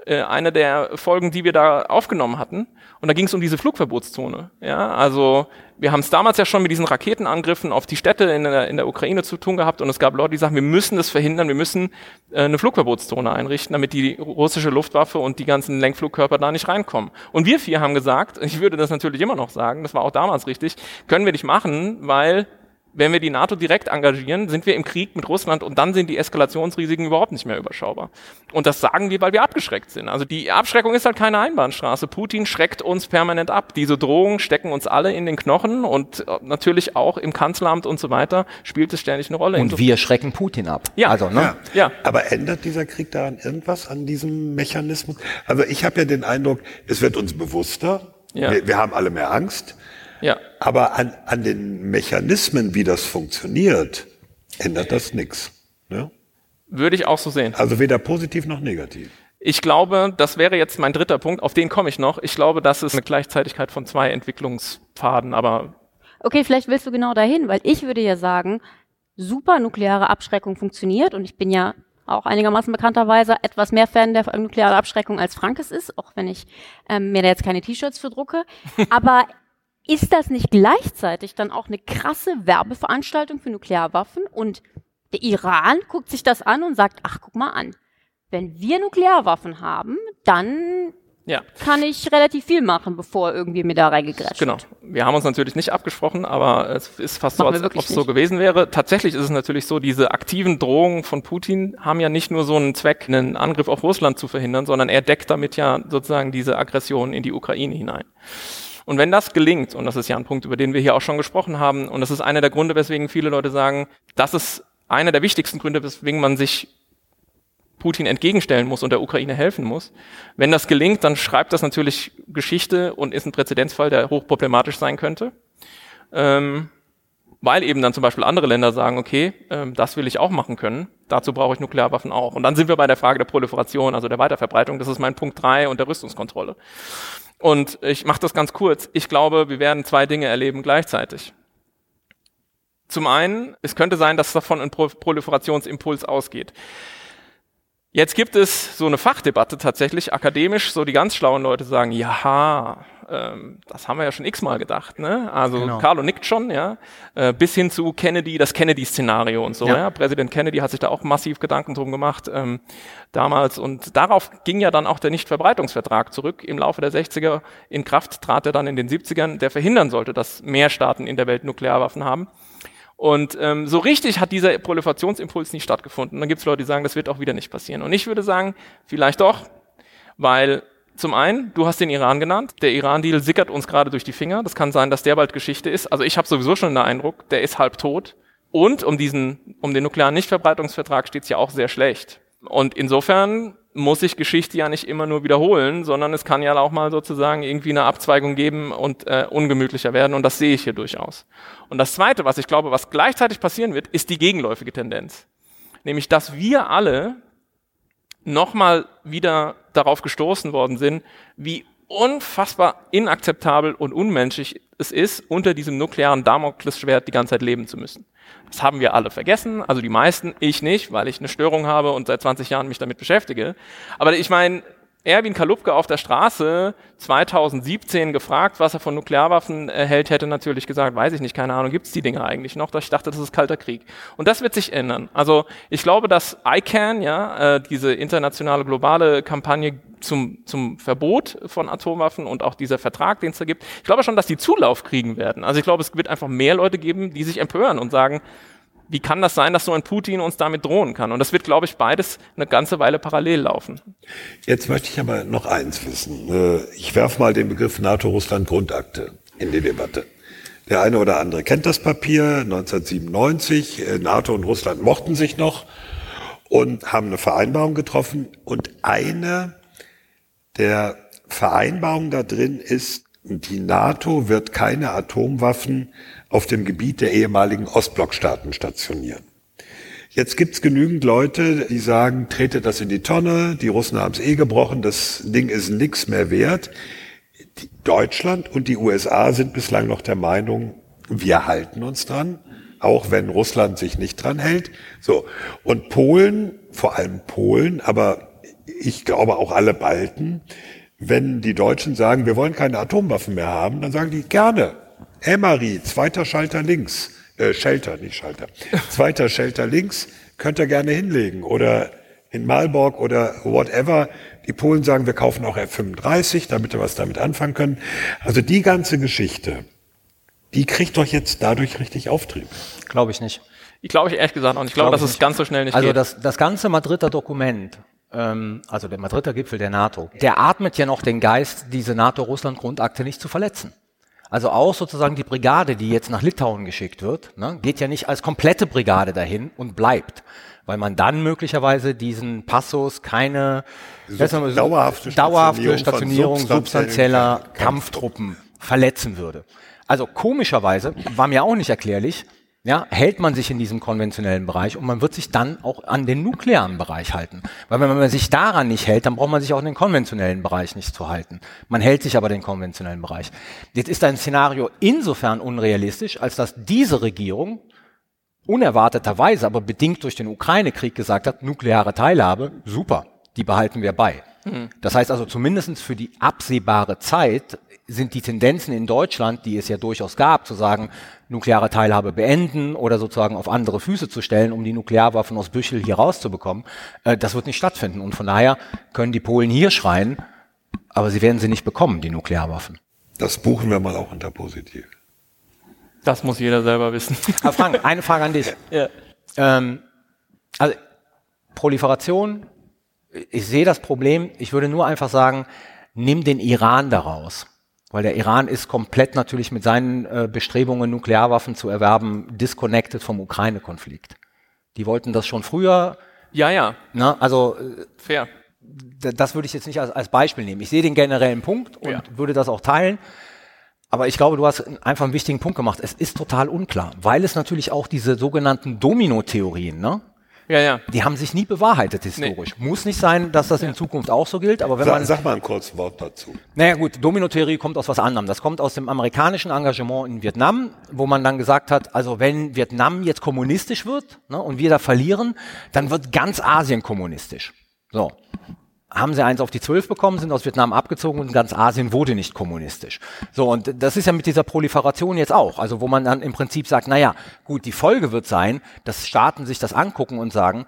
äh, eine der Folgen, die wir da aufgenommen hatten. Und da ging es um diese Flugverbotszone. Ja, also wir haben es damals ja schon mit diesen Raketenangriffen auf die Städte in der, in der Ukraine zu tun gehabt und es gab Leute, die sagen, wir müssen das verhindern, wir müssen äh, eine Flugverbotszone einrichten, damit die russische Luftwaffe und die ganzen Lenkflugkörper da nicht reinkommen. Und wir vier haben gesagt, ich würde das natürlich immer noch sagen, das war auch damals richtig, können wir nicht machen, weil wenn wir die NATO direkt engagieren, sind wir im Krieg mit Russland und dann sind die Eskalationsrisiken überhaupt nicht mehr überschaubar. Und das sagen wir, weil wir abgeschreckt sind. Also die Abschreckung ist halt keine Einbahnstraße. Putin schreckt uns permanent ab. Diese Drohungen stecken uns alle in den Knochen und äh, natürlich auch im Kanzleramt und so weiter spielt es ständig eine Rolle. Und wir schrecken Putin ab. Ja. Also, ne? ja. ja. Aber ändert dieser Krieg daran irgendwas an diesem Mechanismus? Also ich habe ja den Eindruck, es wird uns bewusster. Ja. Wir, wir haben alle mehr Angst. Ja. Aber an, an den Mechanismen, wie das funktioniert, ändert das nichts. Ne? Würde ich auch so sehen. Also weder positiv noch negativ. Ich glaube, das wäre jetzt mein dritter Punkt, auf den komme ich noch. Ich glaube, das ist eine Gleichzeitigkeit von zwei Entwicklungspfaden, aber. Okay, vielleicht willst du genau dahin, weil ich würde ja sagen, super nukleare Abschreckung funktioniert und ich bin ja auch einigermaßen bekannterweise etwas mehr Fan der nuklearen Abschreckung als Frank es ist, auch wenn ich ähm, mir da jetzt keine T-Shirts für drucke. Aber ist das nicht gleichzeitig dann auch eine krasse Werbeveranstaltung für Nuklearwaffen? Und der Iran guckt sich das an und sagt, ach, guck mal an, wenn wir Nuklearwaffen haben, dann ja. kann ich relativ viel machen, bevor irgendwie mir da reingegrätscht Genau. Wir haben uns natürlich nicht abgesprochen, aber es ist fast Machen so, als ob es so gewesen wäre. Tatsächlich ist es natürlich so, diese aktiven Drohungen von Putin haben ja nicht nur so einen Zweck, einen Angriff auf Russland zu verhindern, sondern er deckt damit ja sozusagen diese Aggression in die Ukraine hinein. Und wenn das gelingt, und das ist ja ein Punkt, über den wir hier auch schon gesprochen haben, und das ist einer der Gründe, weswegen viele Leute sagen, das ist einer der wichtigsten Gründe, weswegen man sich Putin entgegenstellen muss und der Ukraine helfen muss. Wenn das gelingt, dann schreibt das natürlich Geschichte und ist ein Präzedenzfall, der hochproblematisch sein könnte. Ähm, weil eben dann zum Beispiel andere Länder sagen, okay, ähm, das will ich auch machen können, dazu brauche ich Nuklearwaffen auch. Und dann sind wir bei der Frage der Proliferation, also der Weiterverbreitung, das ist mein Punkt drei und der Rüstungskontrolle. Und ich mache das ganz kurz. Ich glaube, wir werden zwei Dinge erleben gleichzeitig. Zum einen, es könnte sein, dass davon ein Proliferationsimpuls ausgeht. Jetzt gibt es so eine Fachdebatte tatsächlich, akademisch, so die ganz schlauen Leute sagen, ja, ähm, das haben wir ja schon x-mal gedacht, ne? Also genau. Carlo nickt schon, ja, äh, bis hin zu Kennedy, das Kennedy-Szenario und so, ja. ja. Präsident Kennedy hat sich da auch massiv Gedanken drum gemacht ähm, damals und darauf ging ja dann auch der Nichtverbreitungsvertrag zurück. Im Laufe der 60er in Kraft trat er dann in den 70ern, der verhindern sollte, dass mehr Staaten in der Welt Nuklearwaffen haben. Und ähm, so richtig hat dieser Proliferationsimpuls nicht stattgefunden. Dann gibt es Leute, die sagen, das wird auch wieder nicht passieren. Und ich würde sagen, vielleicht doch, weil zum einen, du hast den Iran genannt. Der Iran-Deal sickert uns gerade durch die Finger. Das kann sein, dass der bald Geschichte ist. Also ich habe sowieso schon den Eindruck, der ist halb tot. Und um diesen, um den nuklearen Nichtverbreitungsvertrag steht es ja auch sehr schlecht. Und insofern muss sich Geschichte ja nicht immer nur wiederholen, sondern es kann ja auch mal sozusagen irgendwie eine Abzweigung geben und äh, ungemütlicher werden. Und das sehe ich hier durchaus. Und das Zweite, was ich glaube, was gleichzeitig passieren wird, ist die gegenläufige Tendenz. Nämlich, dass wir alle nochmal wieder darauf gestoßen worden sind, wie unfassbar inakzeptabel und unmenschlich es ist, unter diesem nuklearen Damoklesschwert die ganze Zeit leben zu müssen. Das haben wir alle vergessen, also die meisten, ich nicht, weil ich eine Störung habe und seit 20 Jahren mich damit beschäftige. Aber ich meine, Erwin Kalupke auf der Straße 2017 gefragt, was er von Nuklearwaffen hält, hätte natürlich gesagt, weiß ich nicht, keine Ahnung, gibt's die Dinge eigentlich noch? Ich dachte, das ist kalter Krieg. Und das wird sich ändern. Also ich glaube, dass ICANN, ja, äh, diese internationale globale Kampagne zum, zum Verbot von Atomwaffen und auch dieser Vertrag, den es da gibt, ich glaube schon, dass die Zulauf kriegen werden. Also ich glaube, es wird einfach mehr Leute geben, die sich empören und sagen, wie kann das sein, dass so ein Putin uns damit drohen kann? Und das wird, glaube ich, beides eine ganze Weile parallel laufen. Jetzt möchte ich aber noch eins wissen. Äh, ich werfe mal den Begriff NATO-Russland-Grundakte in die Debatte. Der eine oder andere kennt das Papier, 1997. Äh, NATO und Russland mochten sich noch und haben eine Vereinbarung getroffen. Und eine der Vereinbarungen da drin ist, die NATO wird keine Atomwaffen auf dem Gebiet der ehemaligen Ostblockstaaten stationieren. Jetzt gibt's genügend Leute, die sagen, trete das in die Tonne, die Russen haben es eh gebrochen, das Ding ist nichts mehr wert. Deutschland und die USA sind bislang noch der Meinung, wir halten uns dran, auch wenn Russland sich nicht dran hält. So. Und Polen, vor allem Polen, aber ich glaube auch alle Balten, wenn die Deutschen sagen, wir wollen keine Atomwaffen mehr haben, dann sagen die gerne, Emery, zweiter Schalter links, äh, Shelter, nicht Schalter, zweiter Schalter links, könnt ihr gerne hinlegen oder in Malborg oder whatever. Die Polen sagen, wir kaufen auch F-35, damit wir was damit anfangen können. Also die ganze Geschichte, die kriegt doch jetzt dadurch richtig Auftrieb. Glaube ich nicht. Ich glaube ich ehrlich gesagt auch nicht. Ich glaube, glaube dass es ganz so schnell nicht also geht. Also das, das ganze Madrider Dokument, ähm, also der Madrider Gipfel der NATO, der atmet ja noch den Geist, diese NATO-Russland-Grundakte nicht zu verletzen. Also auch sozusagen die Brigade, die jetzt nach Litauen geschickt wird, ne, geht ja nicht als komplette Brigade dahin und bleibt, weil man dann möglicherweise diesen Passus keine so dauerhafte, dauerhafte Stationierung substanzieller Kampftruppen verletzen würde. Also komischerweise war mir auch nicht erklärlich, ja, hält man sich in diesem konventionellen Bereich und man wird sich dann auch an den nuklearen Bereich halten. Weil wenn man sich daran nicht hält, dann braucht man sich auch in den konventionellen Bereich nicht zu halten. Man hält sich aber den konventionellen Bereich. Jetzt ist ein Szenario insofern unrealistisch, als dass diese Regierung unerwarteterweise, aber bedingt durch den Ukraine-Krieg gesagt hat, nukleare Teilhabe, super, die behalten wir bei. Mhm. Das heißt also zumindest für die absehbare Zeit sind die Tendenzen in Deutschland, die es ja durchaus gab, zu sagen, nukleare Teilhabe beenden oder sozusagen auf andere Füße zu stellen, um die Nuklearwaffen aus Büchel hier rauszubekommen, äh, das wird nicht stattfinden. Und von daher können die Polen hier schreien, aber sie werden sie nicht bekommen, die Nuklearwaffen. Das buchen wir mal auch unter positiv. Das muss jeder selber wissen. Aber Frank, eine Frage an dich. Ja. Ähm, also Proliferation, ich sehe das Problem. Ich würde nur einfach sagen, nimm den Iran daraus. Weil der Iran ist komplett natürlich mit seinen äh, Bestrebungen, Nuklearwaffen zu erwerben, disconnected vom Ukraine-Konflikt. Die wollten das schon früher. Ja, ja. Na, also äh, fair. Das würde ich jetzt nicht als, als Beispiel nehmen. Ich sehe den generellen Punkt und ja. würde das auch teilen. Aber ich glaube, du hast einfach einen wichtigen Punkt gemacht. Es ist total unklar, weil es natürlich auch diese sogenannten Domino-Theorien, ne? Ja, ja. Die haben sich nie bewahrheitet historisch. Nee. Muss nicht sein, dass das in Zukunft auch so gilt, aber wenn sag, man. Sag mal ein kurzes Wort dazu. Naja, gut, Domino-Theorie kommt aus was anderem. Das kommt aus dem amerikanischen Engagement in Vietnam, wo man dann gesagt hat, also wenn Vietnam jetzt kommunistisch wird ne, und wir da verlieren, dann wird ganz Asien kommunistisch. So. Haben sie eins auf die zwölf bekommen, sind aus Vietnam abgezogen und ganz Asien wurde nicht kommunistisch. So, und das ist ja mit dieser Proliferation jetzt auch. Also, wo man dann im Prinzip sagt, naja, gut, die Folge wird sein, dass Staaten sich das angucken und sagen,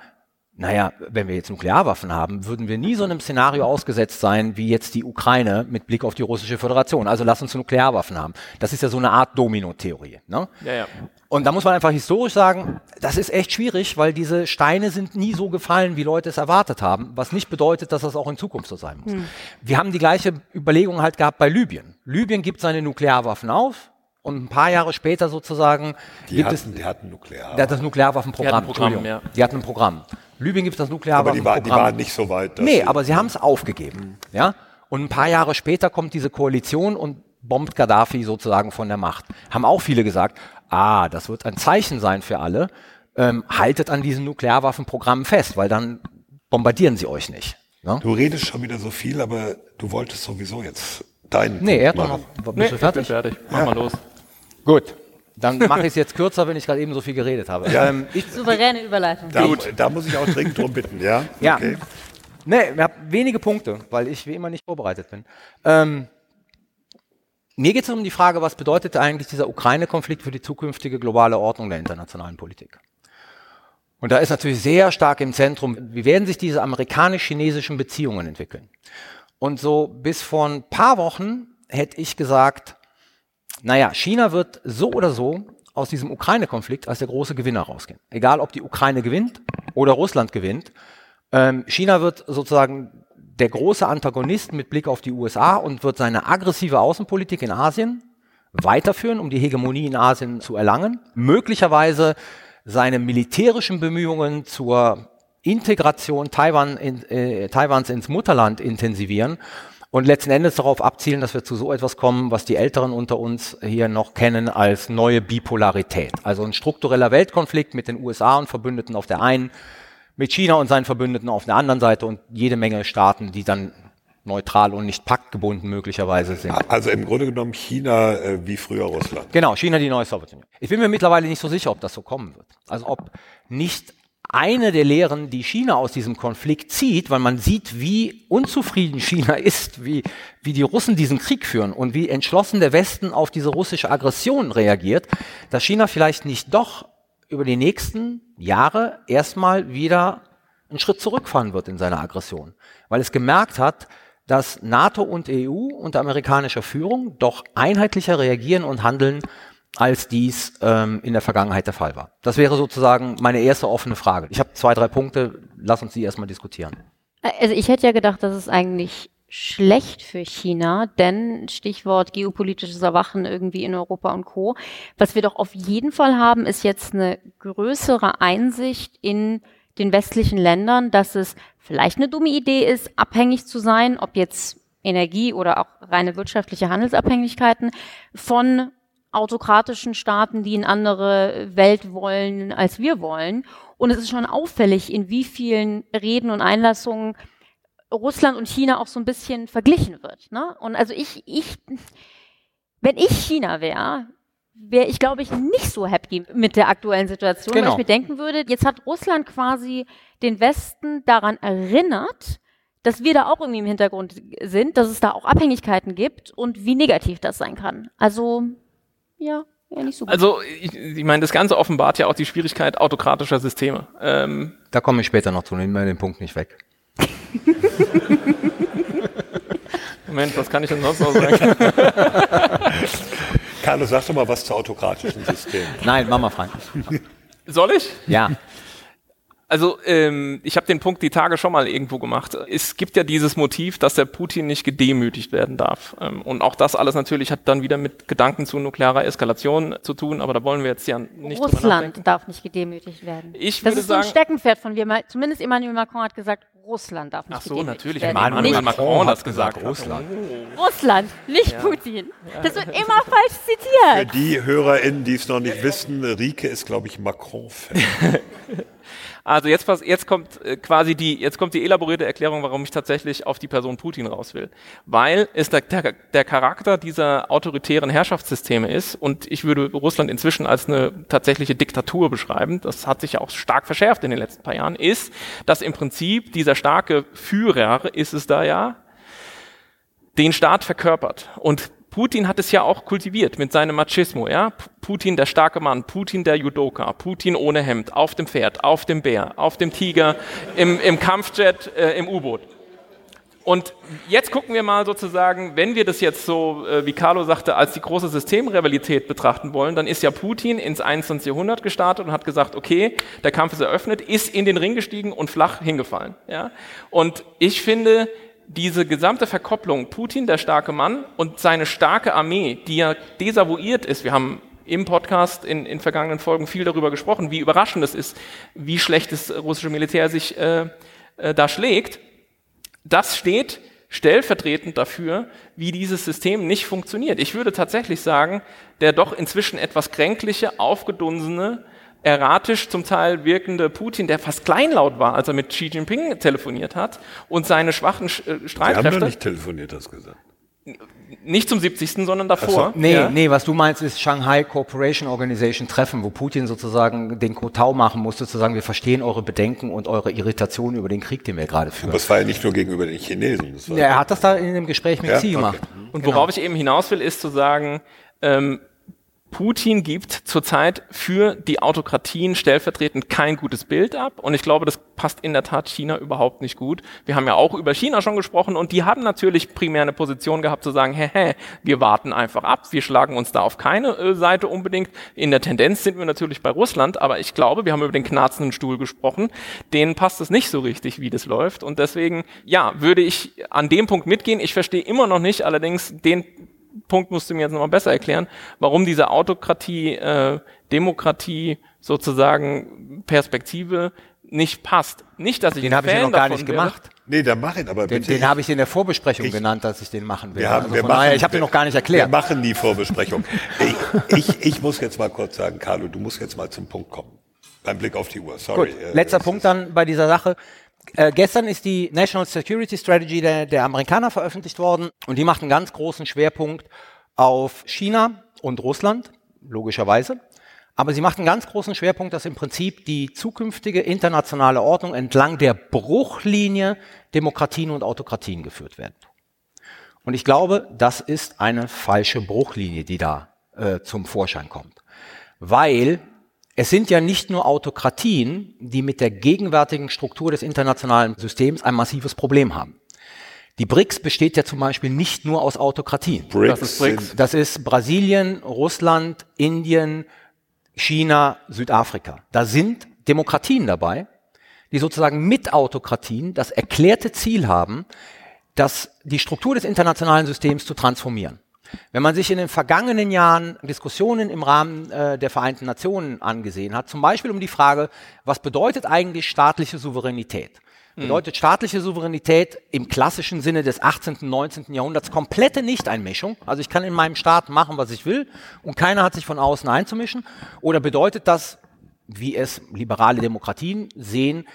naja, wenn wir jetzt Nuklearwaffen haben, würden wir nie so einem Szenario ausgesetzt sein, wie jetzt die Ukraine mit Blick auf die russische Föderation. Also lass uns Nuklearwaffen haben. Das ist ja so eine Art Domino-Theorie. Ne? Ja, ja. Und da muss man einfach historisch sagen, das ist echt schwierig, weil diese Steine sind nie so gefallen, wie Leute es erwartet haben, was nicht bedeutet, dass das auch in Zukunft so sein muss. Wir haben die gleiche Überlegung halt gehabt bei Libyen. Libyen gibt seine Nuklearwaffen auf, und ein paar Jahre später sozusagen Die gibt hatten, es die hatten Nuklear. der hat das Nuklearwaffenprogramm. Die hatten ein Programm, Entschuldigung. ja. Die hatten ein Programm. Libyen gibt es das aber die, Nuklearwaffenprogramm. war, die waren nicht so weit. dass Nee, sie- aber sie haben es aufgegeben. Ja? Und ein paar Jahre später kommt diese Koalition und bombt Gaddafi sozusagen von der Macht. Haben auch viele gesagt, ah, das wird ein Zeichen sein für alle. Ähm, haltet an diesen Nuklearwaffenprogrammen fest, weil dann bombardieren sie euch nicht. Ne? Du redest schon wieder so viel, aber du wolltest sowieso jetzt deinen. Nee, er hat Punkt doch machen. noch. Bist Nee, du ich bin fertig? fertig. Mach mal los. Gut. Dann mache ich es jetzt kürzer, wenn ich gerade eben so viel geredet habe. Ähm, ich, Souveräne Überleitung. Da, da muss ich auch dringend drum bitten, ja? Ja. Okay. Nee, ich habe wenige Punkte, weil ich wie immer nicht vorbereitet bin. Ähm, mir geht es um die Frage, was bedeutet eigentlich dieser Ukraine-Konflikt für die zukünftige globale Ordnung der internationalen Politik? Und da ist natürlich sehr stark im Zentrum, wie werden sich diese amerikanisch-chinesischen Beziehungen entwickeln? Und so bis vor ein paar Wochen hätte ich gesagt, naja, China wird so oder so aus diesem Ukraine-Konflikt als der große Gewinner rausgehen. Egal, ob die Ukraine gewinnt oder Russland gewinnt. Ähm, China wird sozusagen der große Antagonist mit Blick auf die USA und wird seine aggressive Außenpolitik in Asien weiterführen, um die Hegemonie in Asien zu erlangen. Möglicherweise seine militärischen Bemühungen zur Integration Taiwan in, äh, Taiwans ins Mutterland intensivieren und letzten Endes darauf abzielen, dass wir zu so etwas kommen, was die Älteren unter uns hier noch kennen als neue Bipolarität. Also ein struktureller Weltkonflikt mit den USA und Verbündeten auf der einen, mit China und seinen Verbündeten auf der anderen Seite und jede Menge Staaten, die dann neutral und nicht paktgebunden möglicherweise sind. Also im Grunde genommen China äh, wie früher Russland. Genau, China die neue Sowjetunion. Ich bin mir mittlerweile nicht so sicher, ob das so kommen wird. Also ob nicht eine der Lehren, die China aus diesem Konflikt zieht, weil man sieht, wie unzufrieden China ist, wie, wie die Russen diesen Krieg führen und wie entschlossen der Westen auf diese russische Aggression reagiert, dass China vielleicht nicht doch über die nächsten Jahre erstmal wieder einen Schritt zurückfahren wird in seiner Aggression, weil es gemerkt hat, dass NATO und EU unter amerikanischer Führung doch einheitlicher reagieren und handeln, als dies ähm, in der Vergangenheit der Fall war. Das wäre sozusagen meine erste offene Frage. Ich habe zwei, drei Punkte, lass uns die erstmal diskutieren. Also ich hätte ja gedacht, das ist eigentlich schlecht für China, denn Stichwort geopolitisches Erwachen irgendwie in Europa und Co. Was wir doch auf jeden Fall haben, ist jetzt eine größere Einsicht in den westlichen Ländern, dass es vielleicht eine dumme Idee ist, abhängig zu sein, ob jetzt Energie oder auch reine wirtschaftliche Handelsabhängigkeiten von autokratischen Staaten, die in andere Welt wollen, als wir wollen. Und es ist schon auffällig, in wie vielen Reden und Einlassungen Russland und China auch so ein bisschen verglichen wird. Ne? Und also ich, ich, wenn ich China wäre, wäre ich, glaube ich, nicht so happy mit der aktuellen Situation, weil Genau. ich mir denken würde, jetzt hat Russland quasi den Westen daran erinnert, dass wir da auch irgendwie im Hintergrund sind, dass es da auch Abhängigkeiten gibt und wie negativ das sein kann. Also, ja, ja nicht so gut. Also, ich, ich meine, das Ganze offenbart ja auch die Schwierigkeit autokratischer Systeme. Ähm, Da komme ich später noch zu, nehmen wir den Punkt nicht weg. Moment, was kann ich denn sonst noch sagen? Carlos, sag doch mal was zu autokratischen Systemen. Nein, Mama Frank. Soll ich? Ja. Also ähm, ich habe den Punkt die Tage schon mal irgendwo gemacht. Es gibt ja dieses Motiv, dass der Putin nicht gedemütigt werden darf. Ähm, und auch das alles natürlich hat dann wieder mit Gedanken zu nuklearer Eskalation zu tun, aber da wollen wir jetzt ja nicht drüber Russland darf nicht gedemütigt werden. Ich das würde ist so ein sagen- Steckenpferd von wir. mal- Zumindest Emmanuel Macron hat gesagt, Russland darf nicht Ach so, gedemütigt natürlich. werden. Emmanuel Nicht Macron hat das gesagt. Russland. Russland, nicht Putin. Das wird immer falsch Für zitiert. die HörerInnen, die es noch nicht wissen, Rike ist, glaube ich, Macron-Fan. Also jetzt, jetzt kommt äh, quasi die, jetzt kommt die elaborierte Erklärung, warum ich tatsächlich auf die Person Putin raus will. Weil es der, der, der Charakter dieser autoritären Herrschaftssysteme ist und ich würde Russland inzwischen als eine tatsächliche Diktatur beschreiben, das hat sich ja auch stark verschärft in den letzten paar Jahren, ist, dass im Prinzip dieser starke Führer, ist es da ja, den Staat verkörpert. Und Putin hat es ja auch kultiviert mit seinem Machismo, ja. Putin der starke Mann, Putin der Judoka, Putin ohne Hemd, auf dem Pferd, auf dem Bär, auf dem Tiger, im, im Kampfjet, äh, im U-Boot. Und jetzt gucken wir mal sozusagen, wenn wir das jetzt so, äh, wie Carlo sagte, als die große Systemrivalität betrachten wollen, dann ist ja Putin ins 21. Jahrhundert gestartet und hat gesagt, okay, der Kampf ist eröffnet, ist in den Ring gestiegen und flach hingefallen. Ja? Und ich finde, diese gesamte Verkopplung, Putin, der starke Mann, und seine starke Armee, die ja desavouiert ist, wir haben im Podcast in, in vergangenen Folgen viel darüber gesprochen, wie überraschend es ist, wie schlecht das russische Militär sich äh, äh, da schlägt, das steht stellvertretend dafür, wie dieses System nicht funktioniert. Ich würde tatsächlich sagen, der doch inzwischen etwas kränkliche, aufgedunsene, erratisch zum Teil wirkende Putin, der fast kleinlaut war, als er mit Xi Jinping telefoniert hat und seine schwachen Sch- äh, Wir haben doch Streitkräfte, nicht telefoniert, das gesagt. nicht zum 70., sondern davor. Nee, ja. nee, was du meinst, ist Shanghai Cooperation Organization Treffen, wo Putin sozusagen den Kotau machen musste, zu sagen, wir verstehen eure Bedenken und eure Irritation über den Krieg, den wir gerade führen. Aber es war ja nicht nur gegenüber den Chinesen. Das war Ja, er hat das da in dem Gespräch mit Ja? Xi Okay. gemacht. Und worauf ich eben hinaus will, ist zu sagen, ähm, Putin gibt zurzeit für die Autokratien stellvertretend kein gutes Bild ab. Und ich glaube, das passt in der Tat China überhaupt nicht gut. Wir haben ja auch über China schon gesprochen und die haben natürlich primär eine Position gehabt zu sagen, hä, hä, wir warten einfach ab, wir schlagen uns da auf keine äh, Seite unbedingt. In der Tendenz sind wir natürlich bei Russland, aber ich glaube, wir haben über den knarzenden Stuhl gesprochen, denen passt es nicht so richtig, wie das läuft. Und deswegen, ja, würde ich an dem Punkt mitgehen. Ich verstehe immer noch nicht allerdings den Punkt musst du mir jetzt nochmal besser erklären, warum diese Autokratie, äh, Demokratie sozusagen Perspektive nicht passt. Nicht, dass ich Den habe ich ja noch gar nicht wäre. gemacht. Nee, dann mach ihn aber Den, bitte. den habe ich in der Vorbesprechung Ich- genannt, dass ich den machen will. wir haben, also wir machen, daher, ich habe den noch gar nicht erklärt. Wir machen die Vorbesprechung. Ich, ich, ich muss jetzt mal kurz sagen, Carlo, du musst jetzt mal zum Punkt kommen. Beim Blick auf die Uhr, sorry. Gut, Äh, letzter es Punkt dann bei dieser Sache. Äh, gestern ist die National Security Strategy der, der Amerikaner veröffentlicht worden und die macht einen ganz großen Schwerpunkt auf China und Russland, logischerweise. Aber sie macht einen ganz großen Schwerpunkt, dass im Prinzip die zukünftige internationale Ordnung entlang der Bruchlinie Demokratien und Autokratien geführt werden. Und ich glaube, das ist eine falsche Bruchlinie, die da äh, zum Vorschein kommt. Weil es sind ja nicht nur Autokratien, die mit der gegenwärtigen Struktur des internationalen Systems ein massives Problem haben. Die BRICS besteht ja zum Beispiel nicht nur aus Autokratien. BRICS, Das ist BRICS. Das ist Brasilien, Russland, Indien, China, Südafrika. Da sind Demokratien dabei, die sozusagen mit Autokratien das erklärte Ziel haben, das, die Struktur des internationalen Systems zu transformieren. Wenn man sich in den vergangenen Jahren Diskussionen im Rahmen äh, der Vereinten Nationen angesehen hat, zum Beispiel um die Frage, was bedeutet eigentlich staatliche Souveränität? Bedeutet staatliche Souveränität im klassischen Sinne des 18., und 19. Jahrhunderts komplette Nichteinmischung? Also ich kann in meinem Staat machen, was ich will und keiner hat sich von außen einzumischen? Oder bedeutet das, wie es liberale Demokratien sehen,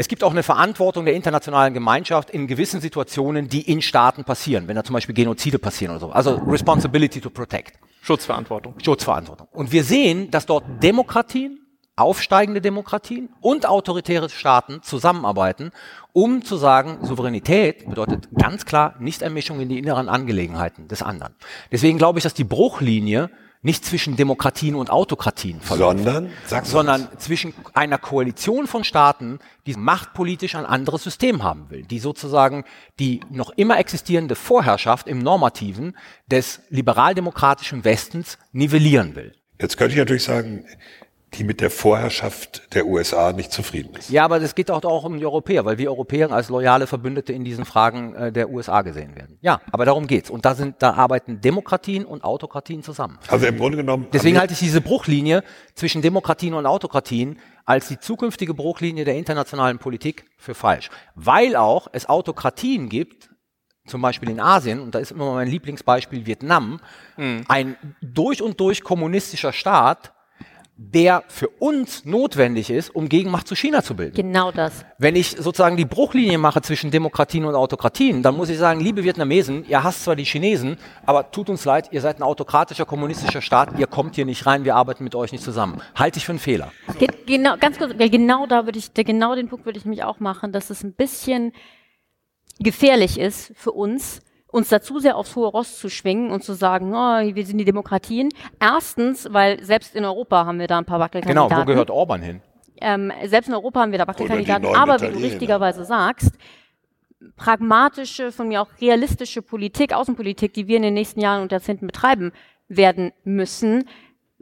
es gibt auch eine Verantwortung der internationalen Gemeinschaft in gewissen Situationen, die in Staaten passieren, wenn da zum Beispiel Genozide passieren oder so. Also Responsibility to Protect. Schutzverantwortung. Schutzverantwortung. Und wir sehen, dass dort Demokratien, aufsteigende Demokratien und autoritäre Staaten zusammenarbeiten, um zu sagen, Souveränität bedeutet ganz klar Nichteinmischung in die inneren Angelegenheiten des anderen. Deswegen glaube ich, dass die Bruchlinie nicht zwischen Demokratien und Autokratien verläuft, Sondern, sondern zwischen einer Koalition von Staaten, die machtpolitisch ein anderes System haben will, die sozusagen die noch immer existierende Vorherrschaft im Normativen des liberaldemokratischen Westens nivellieren will. Jetzt könnte ich natürlich sagen, die mit der Vorherrschaft der USA nicht zufrieden ist. Ja, aber es geht auch, auch um die Europäer, weil wir Europäer als loyale Verbündete in diesen Fragen äh, der USA gesehen werden. Ja, aber darum geht's. Und da sind, da arbeiten Demokratien und Autokratien zusammen. Also im Grunde genommen. Deswegen halte ich diese Bruchlinie zwischen Demokratien und Autokratien als die zukünftige Bruchlinie der internationalen Politik für falsch. Weil auch es Autokratien gibt, zum Beispiel in Asien, und da ist immer mein Lieblingsbeispiel Vietnam, ein durch und durch kommunistischer Staat, der für uns notwendig ist, um Gegenmacht zu China zu bilden. Genau das. Wenn ich sozusagen die Bruchlinie mache zwischen Demokratien und Autokratien, dann muss ich sagen, liebe Vietnamesen, ihr hasst zwar die Chinesen, aber tut uns leid, ihr seid ein autokratischer, kommunistischer Staat, ihr kommt hier nicht rein, wir arbeiten mit euch nicht zusammen. Halte ich für einen Fehler. Ge genau, ganz kurz, genau da würde ich, genau den Punkt würde ich mich auch machen, dass es ein bisschen gefährlich ist für uns, uns dazu sehr aufs hohe Ross zu schwingen und zu sagen, oh, wir sind die Demokratien. Erstens, weil selbst in Europa haben wir da ein paar Wackelkandidaten. Genau, wo gehört Orban hin? Ähm, selbst in Europa haben wir da Wackelkandidaten. Aber wie du richtigerweise sagst, pragmatische, von mir auch realistische Politik, Außenpolitik, die wir in den nächsten Jahren und Jahrzehnten betreiben werden müssen,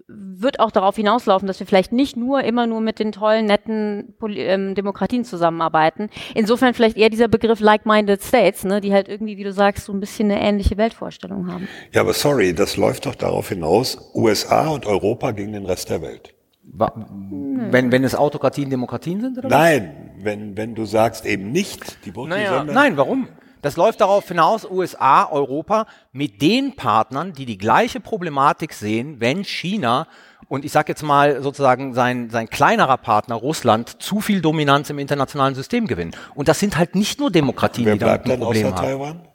wird auch darauf hinauslaufen, dass wir vielleicht nicht nur immer nur mit den tollen, netten Poli ähm, Demokratien zusammenarbeiten. Insofern vielleicht eher dieser Begriff like-minded States, ne, die halt irgendwie, wie du sagst, so ein bisschen eine ähnliche Weltvorstellung haben. Ja, aber sorry, das läuft doch darauf hinaus, USA und Europa gegen den Rest der Welt. Wenn, wenn es Autokratien, Demokratien sind? Oder Nein, wenn, wenn du sagst eben nicht die Brücke, naja. Nein, warum? Das läuft darauf hinaus, USA, Europa, mit den Partnern, die die gleiche Problematik sehen, wenn China und ich sage jetzt mal sozusagen sein, sein kleinerer Partner Russland zu viel Dominanz im internationalen System gewinnen. Und das sind halt nicht nur Demokratien, wer die da ein Problem haben. Taiwan?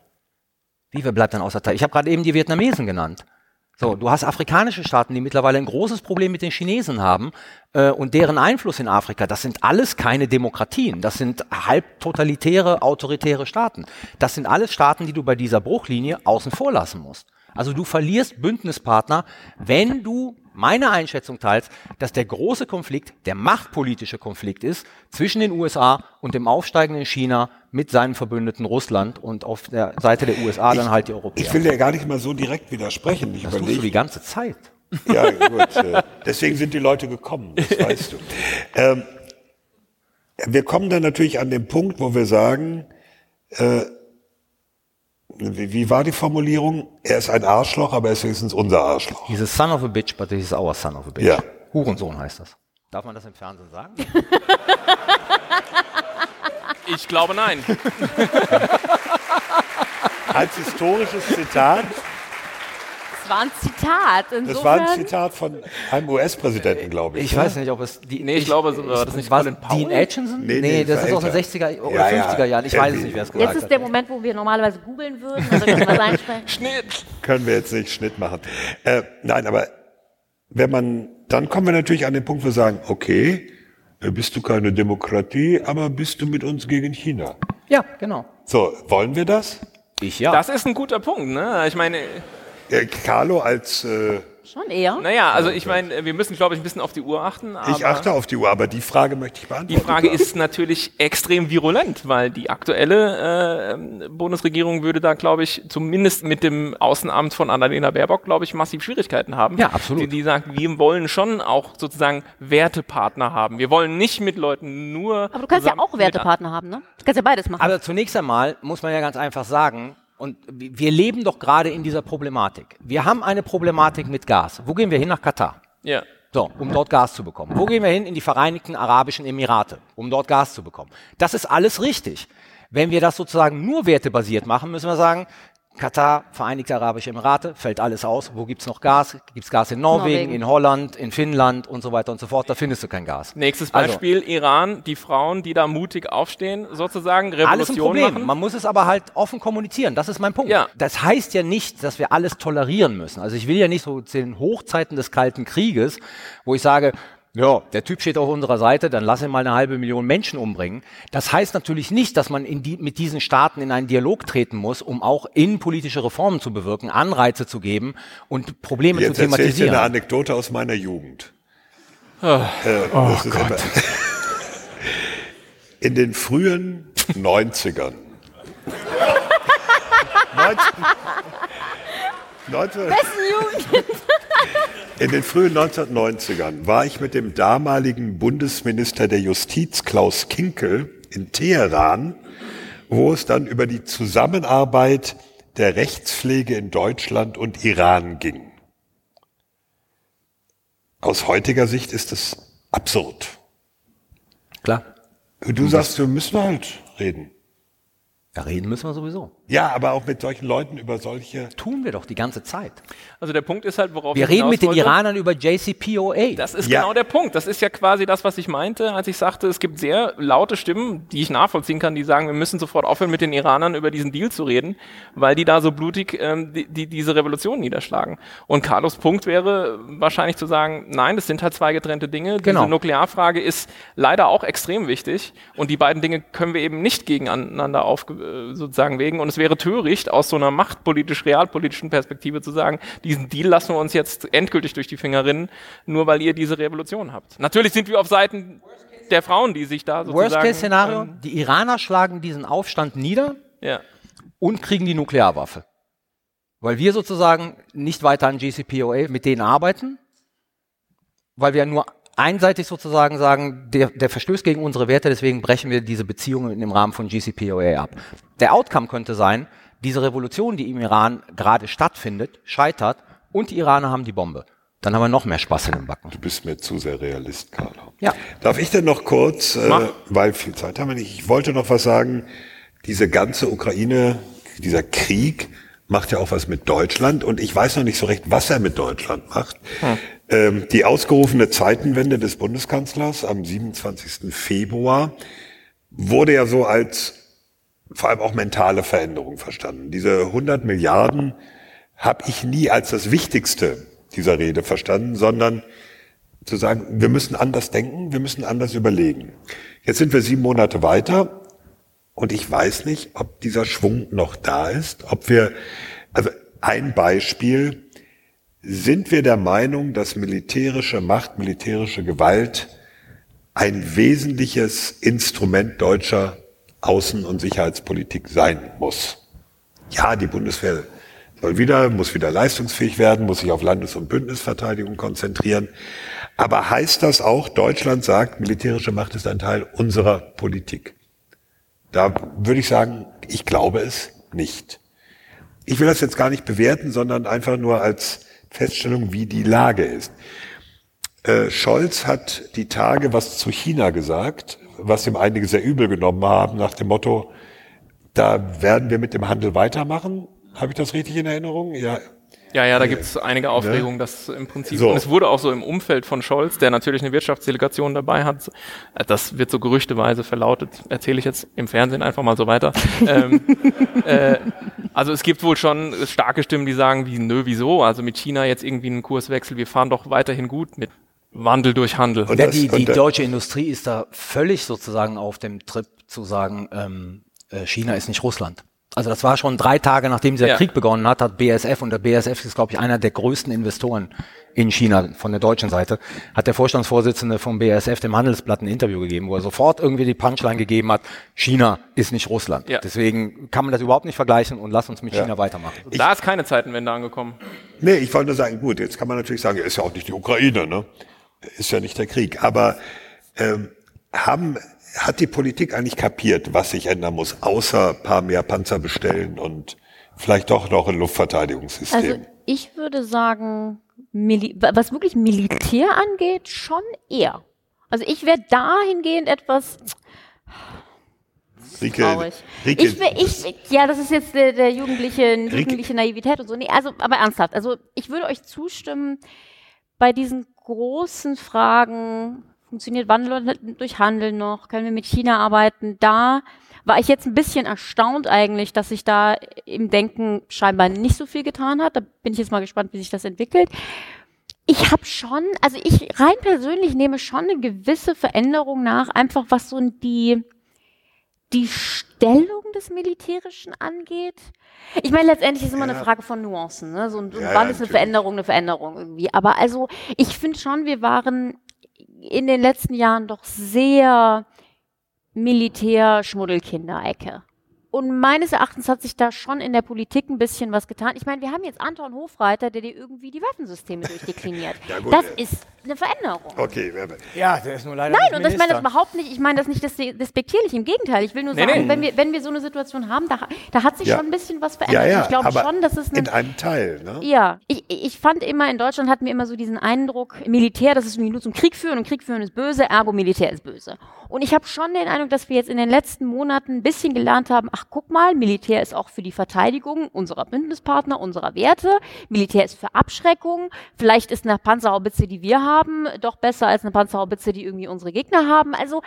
Wie, wer bleibt dann außer Taiwan? Ich habe gerade eben die Vietnamesen genannt. So, du hast afrikanische Staaten, die mittlerweile ein großes Problem mit den Chinesen haben äh, und deren Einfluss in Afrika. Das sind alles keine Demokratien. Das sind halb totalitäre, autoritäre Staaten. Das sind alles Staaten, die du bei dieser Bruchlinie außen vor lassen musst. Also du verlierst Bündnispartner, wenn du meine Einschätzung teilst, dass der große Konflikt der machtpolitische Konflikt ist zwischen den USA und dem aufsteigenden China mit seinem Verbündeten Russland und auf der Seite der USA dann halt die Europäer. Ich will dir gar nicht mal so direkt widersprechen. Ich das überlege, tust du die ganze Zeit. Ja, gut. Äh, deswegen sind die Leute gekommen, das weißt du. Ähm, wir kommen dann natürlich an den Punkt, wo wir sagen, äh, wie, wie, war die Formulierung? Er ist ein Arschloch, aber er ist wenigstens unser Arschloch. He's a son of a bitch, but he's our son of a bitch. Ja. Hurensohn heißt das. Darf man das im Fernsehen sagen? ich glaube nein. Als historisches Zitat war ein Zitat. Insofern das war ein Zitat von einem US-Präsidenten, glaube ich. Ich weiß nicht, ob es die. Nee, ich, ich glaube, war das nicht Colin Powell? Dean Aitchison? Nee, nee, nee das ist aus den 60er oder ja, 50er Jahren. Ich weiß es nicht, wer es gesagt hat. Jetzt ist der Moment, wo wir normalerweise googeln würden. Also können wir einsprechen. Schnitt. Können wir jetzt nicht Schnitt machen. Äh, nein, aber wenn man, dann kommen wir natürlich an den Punkt, wo wir sagen, okay, äh, bist du keine Demokratie, aber bist du mit uns gegen China? Ja, genau. So, wollen wir das? Ich ja. Das ist ein guter Punkt, ne? Ich meine, äh, Carlo als äh, Schon eher. Naja, also ich meine, wir müssen, glaube ich, ein bisschen auf die Uhr achten. ich achte auf die Uhr, aber die Frage möchte ich beantworten. Die Frage ist natürlich extrem virulent, weil die aktuelle äh, Bundesregierung würde da, glaube ich, zumindest mit dem Außenamt von Annalena Baerbock, glaube ich, massiv Schwierigkeiten haben. Ja, absolut. Die, die sagt, wir wollen schon auch sozusagen Wertepartner haben. Wir wollen nicht mit Leuten nur. Aber du kannst ja auch Wertepartner haben, ne? Du kannst ja beides machen. Aber zunächst einmal muss man ja ganz einfach sagen, und wir leben doch gerade in dieser Problematik. Wir haben eine Problematik mit Gas. Wo gehen wir hin? Nach Katar. Ja. So, um dort Gas zu bekommen. Wo gehen wir hin? In die Vereinigten Arabischen Emirate, um dort Gas zu bekommen. Das ist alles richtig. Wenn wir das sozusagen nur wertebasiert machen, müssen wir sagen, Katar, Vereinigte Arabische Emirate, fällt alles aus. Wo gibt's noch Gas? Gibt's Gas in Norwegen, Norwegen, in Holland, in Finnland und so weiter und so fort. Da findest du kein Gas. Nächstes also Beispiel, also, Iran, die Frauen, die da mutig aufstehen, sozusagen Revolution alles ein Problem. Machen. Man muss es aber halt offen kommunizieren. Das ist mein Punkt. Ja. Das heißt ja nicht, dass wir alles tolerieren müssen. Also ich will ja nicht so zu den Hochzeiten des Kalten Krieges, wo ich sage, ja, der Typ steht auf unserer Seite, dann lass ihn mal eine halbe Million Menschen umbringen. Das heißt natürlich nicht, dass man die, mit diesen Staaten in einen Dialog treten muss, um auch innenpolitische Reformen zu bewirken, Anreize zu geben und Probleme Jetzt zu thematisieren. Jetzt erzähle ich eine Anekdote aus meiner Jugend. Oh, äh, oh Gott. In den frühen 90ern. 19, 19, in den frühen 1990ern war ich mit dem damaligen Bundesminister der Justiz Klaus Kinkel in Teheran, wo es dann über die Zusammenarbeit der Rechtspflege in Deutschland und Iran ging. Aus heutiger Sicht ist es absurd. Klar. Du sagst, wir müssen halt reden. Ja, reden müssen wir sowieso. Ja, aber auch mit solchen Leuten über solche. Tun wir doch die ganze Zeit. Also der Punkt ist halt, worauf Wir ich reden mit den wollte. Iranern über JCPOA. Das ist Ja. genau der Punkt. Das ist ja quasi das, was ich meinte, als ich sagte, es gibt sehr laute Stimmen, die ich nachvollziehen kann, die sagen, wir müssen sofort aufhören, mit den Iranern über diesen Deal zu reden, weil die da so blutig ähm, die, die, diese Revolution niederschlagen. Und Carlos Punkt wäre wahrscheinlich zu sagen, nein, das sind halt zwei getrennte Dinge. Genau. Diese Nuklearfrage ist leider auch extrem wichtig und die beiden Dinge können wir eben nicht gegeneinander auf, äh, sozusagen wegen. Und es wäre töricht, aus so einer machtpolitisch-realpolitischen Perspektive zu sagen, diesen Deal lassen wir uns jetzt endgültig durch die Finger rinnen, nur weil ihr diese Revolution habt. Natürlich sind wir auf Seiten der Frauen, die sich da sozusagen... Worst-Case-Szenario, ähm, die Iraner schlagen diesen Aufstand nieder ja. und kriegen die Nuklearwaffe. Weil wir sozusagen nicht weiter an GCPOA mit denen arbeiten, weil wir nur einseitig sozusagen sagen, der, der verstößt gegen unsere Werte, deswegen brechen wir diese Beziehungen im Rahmen von GCPOA ab. Der Outcome könnte sein, diese Revolution, die im Iran gerade stattfindet, scheitert und die Iraner haben die Bombe. Dann haben wir noch mehr Spaß in den Backen. Du bist mir zu sehr Realist, Carlo. Ja. Darf ich denn noch kurz, äh, weil viel Zeit haben wir nicht, ich wollte noch was sagen. Diese ganze Ukraine, dieser Krieg macht ja auch was mit Deutschland und ich weiß noch nicht so recht, was er mit Deutschland macht. Ähm, die ausgerufene Zeitenwende des Bundeskanzlers am 27. Februar wurde ja so als vor allem auch mentale Veränderung verstanden. Diese 100 Milliarden habe ich nie als das Wichtigste dieser Rede verstanden, sondern zu sagen, wir müssen anders denken, wir müssen anders überlegen. Jetzt sind wir sieben Monate weiter und ich weiß nicht, ob dieser Schwung noch da ist, ob wir, also ein Beispiel, sind wir der Meinung, dass militärische Macht, militärische Gewalt ein wesentliches Instrument deutscher Außen- und Sicherheitspolitik sein muss. Ja, die Bundeswehr soll wieder, muss wieder leistungsfähig werden, muss sich auf Landes- und Bündnisverteidigung konzentrieren. Aber heißt das auch, Deutschland sagt, militärische Macht ist ein Teil unserer Politik? Da würde ich sagen, ich glaube es nicht. Ich will das jetzt gar nicht bewerten, sondern einfach nur als Feststellung, wie die Lage ist. Äh, Scholz hat die Tage was zu China gesagt, was ihm einige sehr übel genommen haben, nach dem Motto, da werden wir mit dem Handel weitermachen. Habe ich das richtig in Erinnerung? Ja. Ja, ja, da gibt es einige Aufregungen, dass im Prinzip, So. und es wurde auch so im Umfeld von Scholz, der natürlich eine Wirtschaftsdelegation dabei hat, äh, das wird so gerüchteweise verlautet, erzähle ich jetzt im Fernsehen einfach mal so weiter. ähm, äh, also es gibt wohl schon starke Stimmen, die sagen, wie, nö, wieso? Also mit China jetzt irgendwie einen Kurswechsel, wir fahren doch weiterhin gut mit Wandel durch Handel. Und Ja, die, die deutsche Industrie ist da völlig sozusagen auf dem Trip zu sagen, ähm, äh, China ist nicht Russland. Also das war schon drei Tage, nachdem dieser Ja. Krieg begonnen hat, hat BSF, und der BSF ist, glaube ich, einer der größten Investoren in China von der deutschen Seite, hat der Vorstandsvorsitzende vom BSF dem Handelsblatt ein Interview gegeben, wo er sofort irgendwie die Punchline gegeben hat, China ist nicht Russland. Ja. Deswegen kann man das überhaupt nicht vergleichen und lass uns mit Ja. China weitermachen. da ist keine Zeitenwende angekommen. Nee, ich wollte nur sagen, gut, jetzt kann man natürlich sagen, ist ja auch nicht die Ukraine, ne? Ist ja nicht der Krieg. Aber ähm, haben, hat die Politik eigentlich kapiert, was sich ändern muss, außer ein paar mehr Panzer bestellen und vielleicht doch noch ein Luftverteidigungssystem? Also ich würde sagen, Mili was wirklich Militär angeht, schon eher. Also ich wäre dahingehend etwas Rike, traurig. Rike, ich, ich, ja, das ist jetzt der, der jugendliche, jugendliche Naivität und so. Nee, also, aber ernsthaft. Also ich würde euch zustimmen, bei diesen großen Fragen, funktioniert Wandel durch Handel noch, können wir mit China arbeiten, da war ich jetzt ein bisschen erstaunt eigentlich, dass sich da im Denken scheinbar nicht so viel getan hat. Da bin ich jetzt mal gespannt, wie sich das entwickelt. Ich habe schon, also ich rein persönlich nehme schon eine gewisse Veränderung nach, einfach was so die, die Stellung des Militärischen angeht. Ich meine, letztendlich ist immer eine Frage von Nuancen. Ne? So, so Ja, wann ja, ist eine. Veränderung eine Veränderung irgendwie. Aber also, ich finde schon, wir waren in den letzten Jahren doch sehr Militär-Schmuddelkinder-Ecke. Und meines Erachtens hat sich da schon in der Politik ein bisschen was getan. Ich meine, wir haben jetzt Anton Hofreiter, der dir irgendwie die Waffensysteme durchdekliniert. Ja, gut, das äh. ist eine Veränderung. okay, wer- Ja, der ist nur leider Nein, und ich meine das überhaupt nicht, ich meine das nicht des- despektierlich, im Gegenteil. Ich will nur Nee, sagen, nee. Wenn, wir, wenn wir so eine Situation haben, da, da hat sich Ja. schon ein bisschen was ja, verändert. ja, ich glaube schon, dass es in eine, einem Teil, ne? ja, ich, ich fand immer, in Deutschland hatten wir immer so diesen Eindruck, Militär, das ist irgendwie nur zum Krieg führen und Krieg führen ist böse, ergo Militär ist böse. Und ich habe schon den Eindruck, dass wir jetzt in den letzten Monaten ein bisschen gelernt haben, ach guck mal, Militär ist auch für die Verteidigung unserer Bündnispartner, unserer Werte. Militär ist für Abschreckung. Vielleicht ist eine Panzerhaubitze, die wir haben, doch besser als eine Panzerhaubitze, die irgendwie unsere Gegner haben. Also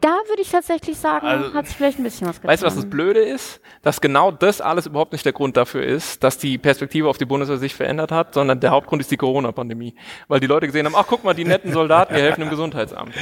da würde ich tatsächlich sagen, Also, hat sich vielleicht ein bisschen was getan. Weißt du, was das Blöde ist? Dass genau das alles überhaupt nicht der Grund dafür ist, dass die Perspektive auf die Bundeswehr sich verändert hat, sondern der Hauptgrund ist die Corona-Pandemie. Weil die Leute gesehen haben, ach guck mal, die netten Soldaten, die helfen im Gesundheitsamt.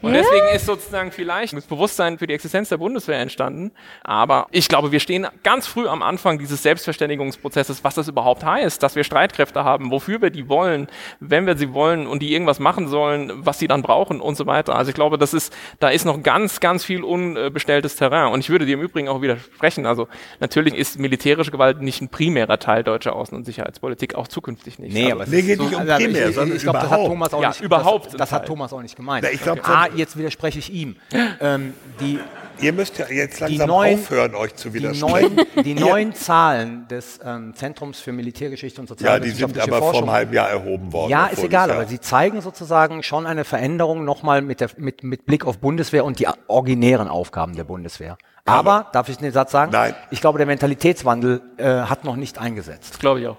Und deswegen ist sozusagen vielleicht das Bewusstsein für die Existenz der Bundeswehr entstanden. Aber ich glaube, wir stehen ganz früh am Anfang dieses Selbstverständigungsprozesses, was das überhaupt heißt, dass wir Streitkräfte haben, wofür wir die wollen, wenn wir sie wollen und die irgendwas machen sollen, was sie dann brauchen und so weiter. Also ich glaube, das ist, da ist noch ganz, ganz viel unbestelltes Terrain. Und ich würde dir im Übrigen auch widersprechen. Also natürlich ist militärische Gewalt nicht ein primärer Teil deutscher Außen- und Sicherheitspolitik, auch zukünftig nicht. Nee, also, aber es ist geht nicht um also primär, ich, sondern ich glaube, das hat. Thomas auch Ja, nicht. überhaupt Das, das hat. Thomas auch nicht gemeint. Na, ich glaub, ah, so- jetzt widerspreche ich ihm. ähm, die, Ihr müsst ja jetzt die langsam neuen, aufhören, euch zu die widersprechen. neuen, die neuen Zahlen des ähm, Zentrums für Militärgeschichte und ja, die sind sozialwissenschaftliche aber vor Forschung. einem halben Jahr erhoben worden. Ja, ist egal, aber sie zeigen sozusagen schon eine Veränderung nochmal mit, der, mit, mit Blick auf Bundeswehr und die originären Aufgaben der Bundeswehr. Aber, darf ich den Satz sagen? Nein. Ich glaube, der Mentalitätswandel äh, hat noch nicht eingesetzt. glaube ich auch.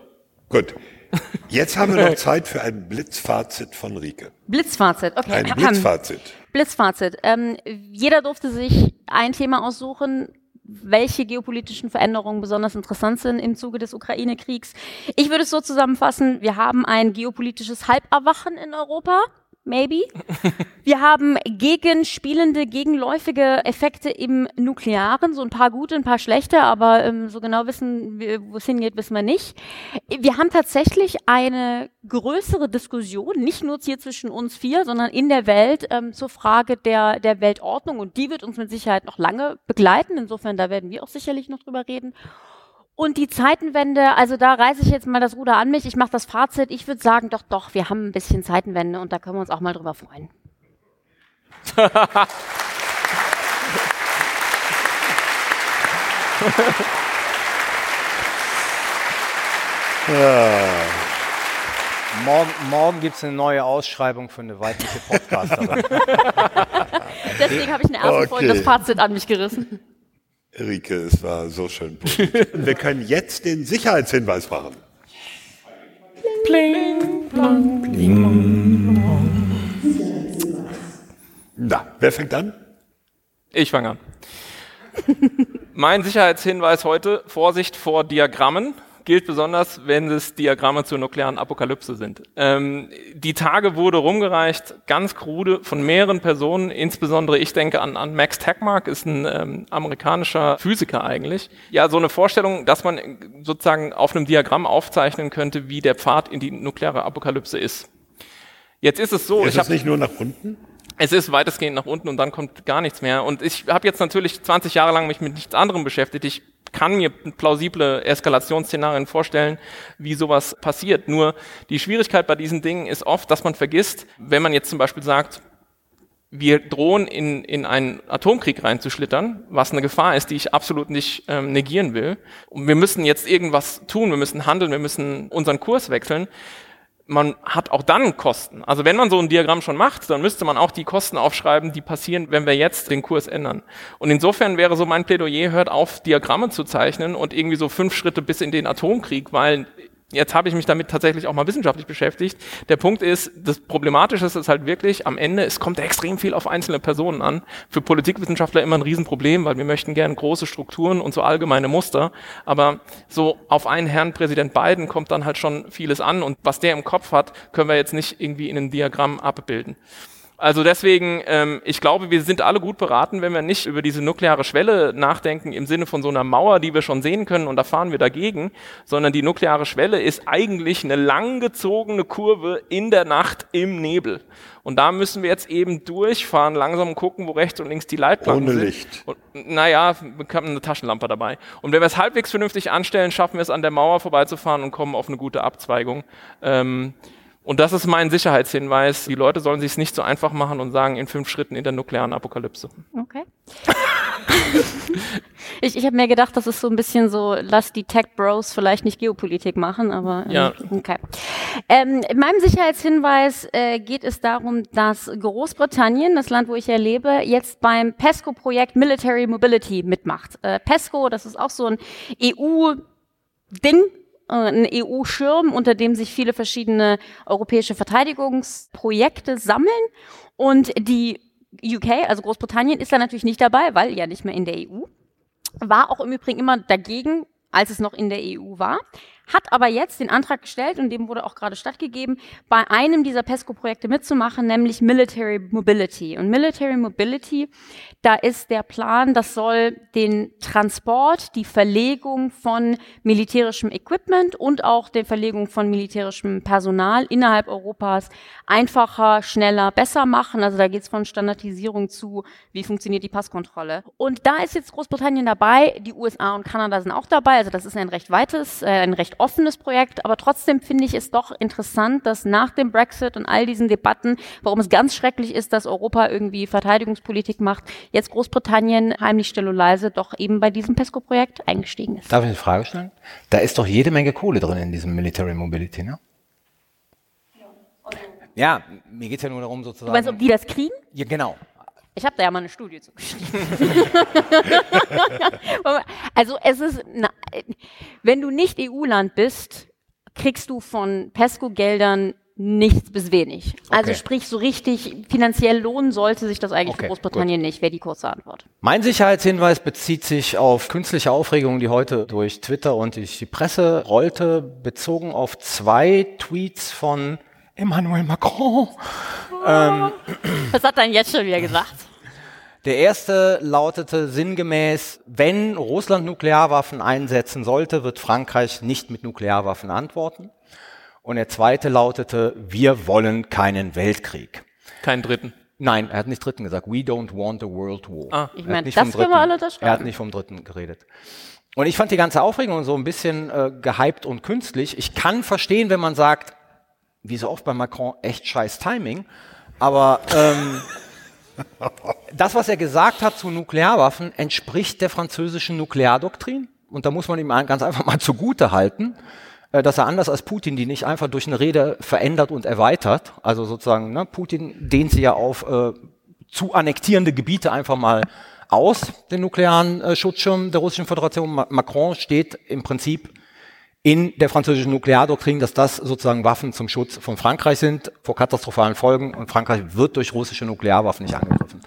Gut. Jetzt haben wir noch Zeit für ein Blitzfazit von Rike. Blitzfazit, okay. Ein Blitzfazit. Blitzfazit. Ähm, jeder durfte sich ein Thema aussuchen, welche geopolitischen Veränderungen besonders interessant sind im Zuge des Ukraine-Kriegs. Ich würde es so zusammenfassen, wir haben ein geopolitisches Halberwachen in Europa. Maybe. Wir haben gegenspielende, gegenläufige Effekte im Nuklearen, so ein paar gute, ein paar schlechte, aber ähm, so genau wissen, wo es hingeht, wissen wir nicht. Wir haben tatsächlich eine größere Diskussion, nicht nur hier zwischen uns vier, sondern in der Welt ähm, zur Frage der, der Weltordnung und die wird uns mit Sicherheit noch lange begleiten. Insofern, da werden wir auch sicherlich noch drüber reden. Und die Zeitenwende, also da reiße ich jetzt mal das Ruder an mich. Ich mache das Fazit. Ich würde sagen, doch, doch, wir haben ein bisschen Zeitenwende und da können wir uns auch mal drüber freuen. Morgen, morgen gibt es eine neue Ausschreibung für eine weibliche Podcasterin. Deswegen habe ich in der ersten Okay. Folge das Fazit an mich gerissen. Rike, es war so schön. Wir können jetzt den Sicherheitshinweis machen. Na, wer fängt an? Ich fange an. mein Sicherheitshinweis heute, Vorsicht vor Diagrammen, gilt besonders, wenn es Diagramme zur nuklearen Apokalypse sind. Ähm, die Tage wurde rumgereicht, ganz krude, von mehreren Personen, insbesondere ich denke an, an Max Tegmark, ist ein ähm, amerikanischer Physiker eigentlich. Ja, so eine Vorstellung, dass man sozusagen auf einem Diagramm aufzeichnen könnte, wie der Pfad in die nukleare Apokalypse ist. Jetzt ist es so, Ist ich es habe nicht nur nach unten? es ist weitestgehend nach unten und dann kommt gar nichts mehr. Und ich habe jetzt natürlich 20 Jahre lang mich mit nichts anderem beschäftigt. Ich kann mir plausible Eskalationsszenarien vorstellen, wie sowas passiert. Nur die Schwierigkeit bei diesen Dingen ist oft, dass man vergisst, wenn man jetzt zum Beispiel sagt, wir drohen in, in einen Atomkrieg reinzuschlittern, was eine Gefahr ist, die ich absolut nicht ähm, negieren will. Und wir müssen jetzt irgendwas tun, wir müssen handeln, wir müssen unseren Kurs wechseln man hat auch dann Kosten. Also wenn man so ein Diagramm schon macht, dann müsste man auch die Kosten aufschreiben, die passieren, wenn wir jetzt den Kurs ändern. Und insofern wäre so mein Plädoyer, hört auf, Diagramme zu zeichnen und irgendwie so fünf Schritte bis in den Atomkrieg, weil jetzt habe ich mich damit tatsächlich auch mal wissenschaftlich beschäftigt. Der Punkt ist, das Problematische ist halt wirklich, am Ende, es kommt extrem viel auf einzelne Personen an. Für Politikwissenschaftler immer ein Riesenproblem, weil wir möchten gerne große Strukturen und so allgemeine Muster. Aber so auf einen Herrn Präsident Biden kommt dann halt schon vieles an und was der im Kopf hat, können wir jetzt nicht irgendwie in einem Diagramm abbilden. Also deswegen, ähm, ich glaube, wir sind alle gut beraten, wenn wir nicht über diese nukleare Schwelle nachdenken im Sinne von so einer Mauer, die wir schon sehen können und da fahren wir dagegen, sondern die nukleare Schwelle ist eigentlich eine langgezogene Kurve in der Nacht im Nebel. Und da müssen wir jetzt eben durchfahren, langsam gucken, wo rechts und links die Leitplanken Ohne sind. Licht. Und, naja, wir haben eine Taschenlampe dabei. Und wenn wir es halbwegs vernünftig anstellen, schaffen wir es an der Mauer vorbeizufahren und kommen auf eine gute Abzweigung. Ähm, und das ist mein Sicherheitshinweis. Die Leute sollen sich es nicht so einfach machen und sagen, in fünf Schritten in der nuklearen Apokalypse. Okay. Ich, ich habe mir gedacht, das ist so ein bisschen so, lass die Tech Bros vielleicht nicht Geopolitik machen, aber äh, Ja. okay. Ähm, in meinem Sicherheitshinweis äh, geht es darum, dass Großbritannien, das Land, wo ich ja lebe, jetzt beim PESCO-Projekt Military Mobility mitmacht. Äh, PESCO, das ist auch so ein EU-Ding, äh, ein EU-Schirm, unter dem sich viele verschiedene europäische Verteidigungsprojekte sammeln. Und die UK, also Großbritannien, ist da natürlich nicht dabei, weil ja nicht mehr in der EU war auch im Übrigen immer dagegen, als es noch in der EU war, hat aber jetzt den Antrag gestellt und dem wurde auch gerade stattgegeben, bei einem dieser PESCO-Projekte mitzumachen, nämlich Military Mobility. Und Military Mobility, da ist der Plan, das soll den Transport, die Verlegung von militärischem Equipment und auch der Verlegung von militärischem Personal innerhalb Europas einfacher, schneller, besser machen. Also da geht es von Standardisierung zu, wie funktioniert die Passkontrolle. Und da ist jetzt Großbritannien dabei, die USA und Kanada sind auch dabei. Also das ist ein recht weites, äh, ein recht offenes Projekt. Aber trotzdem finde ich es doch interessant, dass nach dem Brexit und all diesen Debatten, warum es ganz schrecklich ist, dass Europa irgendwie Verteidigungspolitik macht, jetzt Großbritannien heimlich still und leise doch eben bei diesem PESCO-Projekt eingestiegen ist. Darf ich eine Frage stellen? Da ist doch jede Menge Kohle drin in diesem Military Mobility, ne? Ja, mir geht es ja nur darum, sozusagen. Du meinst, ob die das kriegen? ja, genau. Ich habe da ja mal eine Studie zu geschrieben. also es ist, na, wenn du nicht EU-Land bist, kriegst du von PESCO-Geldern nichts bis wenig. Also Okay. sprich, so richtig finanziell lohnen sollte sich das eigentlich Okay, für Großbritannien nicht, wäre die kurze Antwort. Mein Sicherheitshinweis bezieht sich auf künstliche Aufregung, die heute durch Twitter und durch die Presse rollte, bezogen auf zwei Tweets von Emmanuel Macron. Was hat er denn jetzt schon wieder gesagt? Der erste lautete sinngemäß, wenn Russland Nuklearwaffen einsetzen sollte, wird Frankreich nicht mit Nuklearwaffen antworten. Und der zweite lautete, wir wollen keinen Weltkrieg. Keinen dritten. Nein, er hat nicht dritten gesagt. We don't want a world war. Ah. Ich Er hat meine, nicht das vom können wir dritten- alle unterschreiben. Er hat nicht vom dritten geredet. Und ich fand die ganze Aufregung so ein bisschen äh, gehypt und künstlich. Ich kann verstehen, wenn man sagt, wie so oft bei Macron, echt scheiß Timing. Aber ähm, das, was er gesagt hat zu Nuklearwaffen, entspricht der französischen Nukleardoktrin. Und da muss man ihm ganz einfach mal zugute halten, äh, dass er anders als Putin die nicht einfach durch eine Rede verändert und erweitert. Also sozusagen, ne, Putin dehnt sie ja auf äh, zu annektierende Gebiete einfach mal aus, den nuklearen äh, Schutzschirm der Russischen Föderation. Ma Macron steht im Prinzip in der französischen Nukleardoktrin, dass das sozusagen Waffen zum Schutz von Frankreich sind, vor katastrophalen Folgen und Frankreich wird durch russische Nuklearwaffen nicht angegriffen.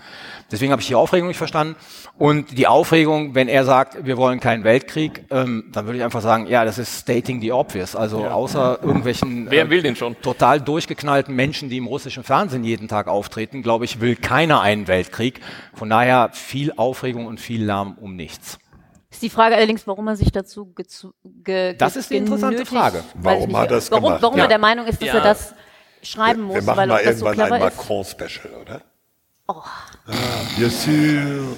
Deswegen habe ich die Aufregung nicht verstanden. Und die Aufregung, wenn er sagt, wir wollen keinen Weltkrieg, ähm, dann würde ich einfach sagen, ja, das ist stating the obvious. Also außer irgendwelchen Wer äh, will den schon? total durchgeknallten Menschen, die im russischen Fernsehen jeden Tag auftreten, glaube ich, will keiner einen Weltkrieg. Von daher viel Aufregung und viel Lärm um nichts. Ist die Frage allerdings, warum er sich dazu ge Das ist die interessante genötigt- Frage. Warum nicht, hat er das warum, gemacht? Warum Ja. er der Meinung ist, dass Ja. er das schreiben muss, Wir machen weil mal das so irgendwann ein. Macron-Special, oder? Oh. bien sûr.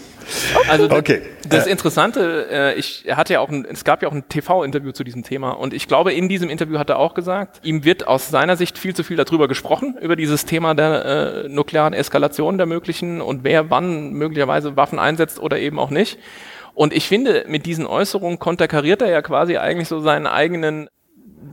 Also Okay. das Interessante, äh, ich, er hatte ja auch ein, es gab ja auch ein TV-Interview zu diesem Thema und ich glaube, in diesem Interview hat er auch gesagt, ihm wird aus seiner Sicht viel zu viel darüber gesprochen, über dieses Thema der äh, nuklearen Eskalation der möglichen und wer wann möglicherweise Waffen einsetzt oder eben auch nicht. Und ich finde, mit diesen Äußerungen konterkariert er ja quasi eigentlich so seinen eigenen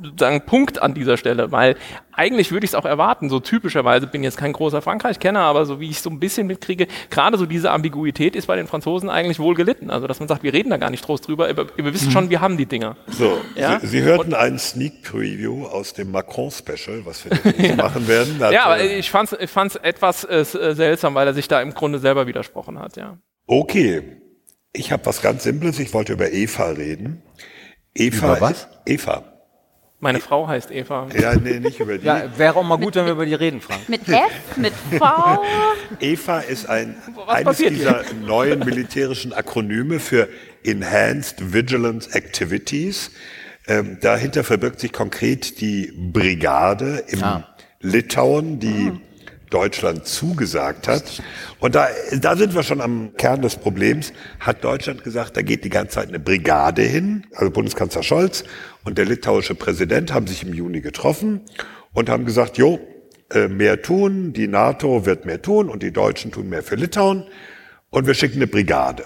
sozusagen Punkt an dieser Stelle, weil eigentlich würde ich es auch erwarten, so typischerweise bin jetzt kein großer Frankreich-Kenner, aber so wie ich so ein bisschen mitkriege, gerade so diese Ambiguität ist bei den Franzosen eigentlich wohl gelitten. Also dass man sagt, wir reden da gar nicht groß drüber, aber wir wissen schon, wir haben die Dinger. So, Ja? Sie, Sie hörten einen Sneak Preview aus dem Macron-Special, was wir demnächst machen werden. Hat, Ja, aber ich fand es ich fand's etwas äh, seltsam, weil er sich da im Grunde selber widersprochen hat, ja. Okay, ich habe was ganz Simples. Ich wollte über Eva reden. Eva, Über was? Eva. Meine Frau heißt Eva. Ja, nee, nicht über die. Ja, wäre auch mal gut, wenn wir über die reden, Frank. Mit F, mit V. EVA ist ein, Was eines dieser neuen militärischen Akronyme für Enhanced Vigilance Activities. Ähm, dahinter verbirgt sich konkret die Brigade im Litauen, die Deutschland zugesagt hat. Und da, da sind wir schon am Kern des Problems. Hat Deutschland gesagt, da geht die ganze Zeit eine Brigade hin. Also Bundeskanzler Scholz und der litauische Präsident haben sich im Juni getroffen und haben gesagt, jo, äh, mehr tun, die NATO wird mehr tun und die Deutschen tun mehr für Litauen und wir schicken eine Brigade.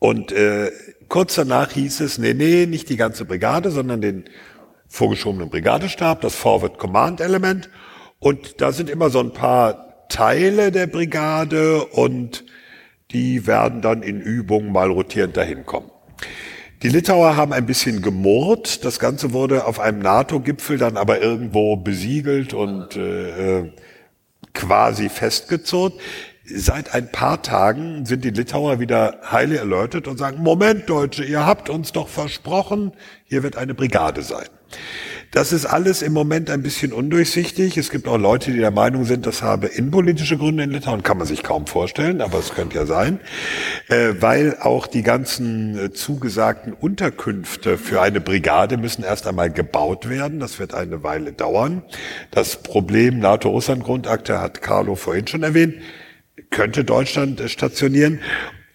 Und äh, kurz danach hieß es, nee, nee, nicht die ganze Brigade, sondern den vorgeschobenen Brigadestab, das Forward Command Element. Und da sind immer so ein paar Teile der Brigade und die werden dann in Übungen mal rotierend dahin kommen. Die Litauer haben ein bisschen gemurrt. Das Ganze wurde auf einem NATO-Gipfel dann aber irgendwo besiegelt und äh, äh quasi festgezurrt. Seit ein paar Tagen sind die Litauer wieder highly alerted und sagen, Moment, Deutsche, ihr habt uns doch versprochen, hier wird eine Brigade sein. Das ist alles im Moment ein bisschen undurchsichtig. Es gibt auch Leute, die der Meinung sind, das habe innenpolitische Gründe in Litauen. Kann man sich kaum vorstellen, aber es könnte ja sein. Äh, weil auch die ganzen äh, zugesagten Unterkünfte für eine Brigade müssen erst einmal gebaut werden. Das wird eine Weile dauern. Das Problem NATO-Russland-Grundakte hat Carlo vorhin schon erwähnt könnte Deutschland äh, stationieren.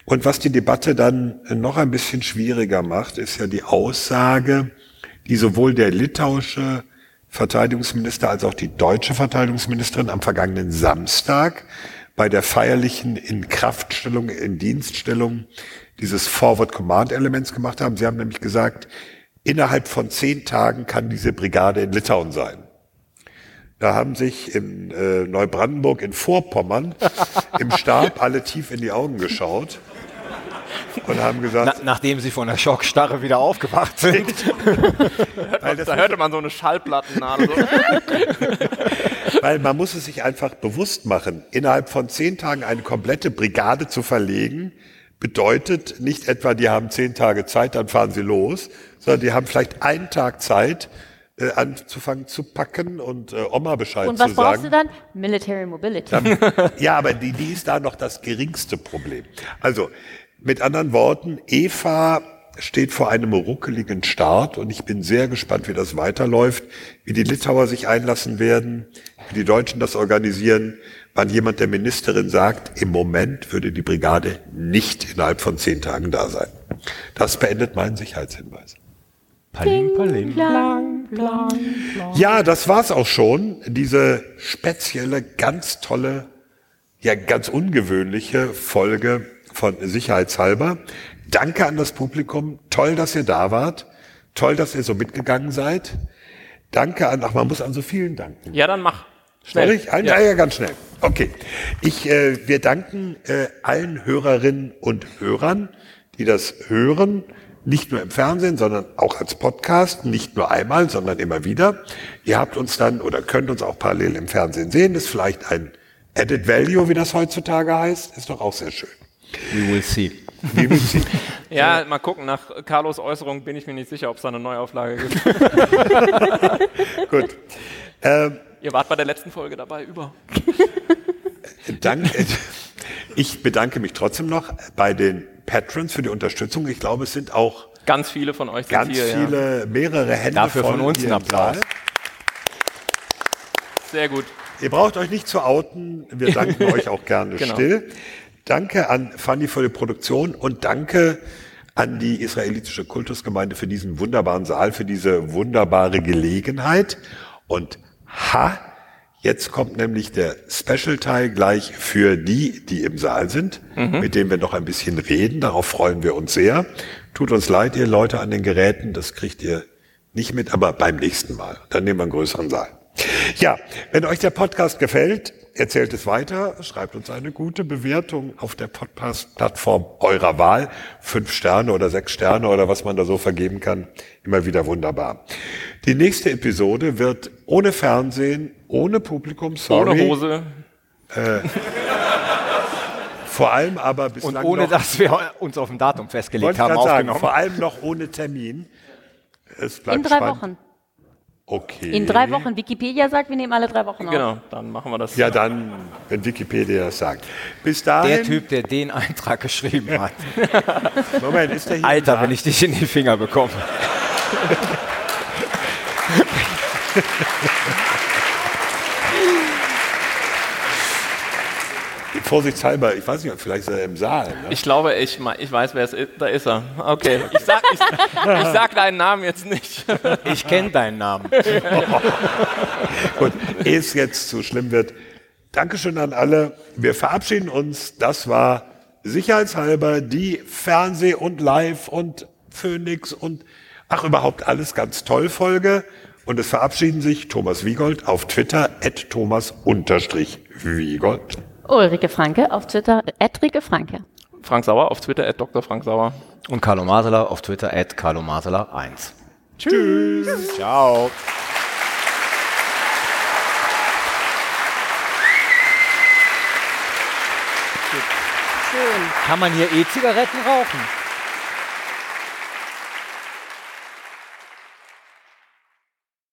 Und was die Debatte dann noch ein bisschen schwieriger macht, ist ja die Aussage, die sowohl der litauische Verteidigungsminister als auch die deutsche Verteidigungsministerin am vergangenen Samstag bei der feierlichen Inkraftstellung, in Dienststellung dieses Forward Command Elements gemacht haben. Sie haben nämlich gesagt, innerhalb von zehn Tagen kann diese Brigade in Litauen sein. Da haben sich in äh, Neubrandenburg in Vorpommern im Stab alle tief in die Augen geschaut und haben gesagt, Na, nachdem sie von der Schockstarre wieder aufgewacht sind. weil da hörte man so eine Schallplattennadel. weil man muss es sich einfach bewusst machen, innerhalb von zehn Tagen eine komplette Brigade zu verlegen, bedeutet nicht etwa, die haben zehn Tage Zeit, dann fahren sie los, sondern die haben vielleicht einen Tag Zeit, äh, anzufangen zu packen und äh, Oma Bescheid zu sagen. Und was brauchst du dann? Military Mobility. Dann, ja, aber die, die ist da noch das geringste Problem. Also, mit anderen Worten, Eva steht vor einem ruckeligen Start und ich bin sehr gespannt, wie das weiterläuft, wie die Litauer sich einlassen werden, wie die Deutschen das organisieren, wann jemand der Ministerin sagt, im Moment würde die Brigade nicht innerhalb von zehn Tagen da sein. Das beendet meinen Sicherheitshinweis. Palim, palim. Plang, plang, plang. Ja, das war's auch schon. Diese spezielle, ganz tolle, ja ganz ungewöhnliche Folge von Sicherheitshalber. Danke an das Publikum. Toll, dass ihr da wart. Toll, dass ihr so mitgegangen seid. Danke an, ach, man muss an so vielen danken. Ja, dann mach. Schnell. Ich? Ein, ja. ja, ganz schnell. Okay. Ich, äh, wir danken äh, allen Hörerinnen und Hörern, die das hören nicht nur im Fernsehen, sondern auch als Podcast, nicht nur einmal, sondern immer wieder. Ihr habt uns dann oder könnt uns auch parallel im Fernsehen sehen. Das ist vielleicht ein Added Value, wie das heutzutage heißt. Ist doch auch sehr schön. We will see. We will see. Ja, mal gucken. Nach Carlos Äußerung bin ich mir nicht sicher, ob es da eine Neuauflage gibt. Gut. Ähm, Ihr wart bei der letzten Folge dabei über. Dank, ich bedanke mich trotzdem noch bei den Patrons für die Unterstützung. Ich glaube, es sind auch Ganz viele von euch ganz hier. Ja. viele, mehrere Hände Dafür von uns hier ein im Saal. Applaus. Sehr gut. Ihr braucht euch nicht zu outen. Wir danken euch auch gerne Genau. still. Danke an Fanny für die Produktion und danke an die israelitische Kultusgemeinde für diesen wunderbaren Saal, für diese wunderbare Gelegenheit. Und ha, jetzt kommt nämlich der Special-Teil gleich für die, die im Saal sind, mit denen wir noch ein bisschen reden. Darauf freuen wir uns sehr. Tut uns leid, ihr Leute an den Geräten, das kriegt ihr nicht mit, aber beim nächsten Mal. Dann nehmen wir einen größeren Saal. Ja, wenn euch der Podcast gefällt, erzählt es weiter, schreibt uns eine gute Bewertung auf der Podcast-Plattform eurer Wahl. Fünf Sterne oder sechs Sterne oder was man da so vergeben kann. Immer wieder wunderbar. Die nächste Episode wird ohne Fernsehen, ohne Publikum, sorry. Ohne Hose. Vor allem aber Und bislang ohne, noch, dass wir uns auf ein Datum festgelegt haben, sagen, vor allem noch ohne Termin. Es bleibt In drei spannend. Wochen. Okay. In drei Wochen. Wikipedia sagt, wir nehmen alle drei Wochen auf. Genau, dann machen wir das. Ja, dann, wenn Wikipedia das sagt. Bis dahin. Der Typ, der den Eintrag geschrieben hat. Moment, ist der hier? Alter, wenn ich dich in die Finger bekomme. Vorsichtshalber, ich weiß nicht, vielleicht ist er im Saal. Ne? Ich glaube, ich, ich weiß, wer es ist. Da ist er. Okay. Ich sag, ich, ich sag deinen Namen jetzt nicht. Ich kenne deinen Namen. Gut, ehe es jetzt zu schlimm wird. Dankeschön an alle. Wir verabschieden uns. Das war sicherheitshalber die Fernseh- und Live- und Phoenix und ach überhaupt alles ganz toll Folge. Und es verabschieden sich Thomas Wiegold auf Twitter, at Thomas-Wiegold. Ulrike Franke auf Twitter, Rike Franke. Frank Sauer auf Twitter, at Dr. Frank Sauer. Und Carlo Masala auf Twitter, at Carlo Masala 1. Tschüss. Ciao. Kann man hier E-Zigaretten rauchen?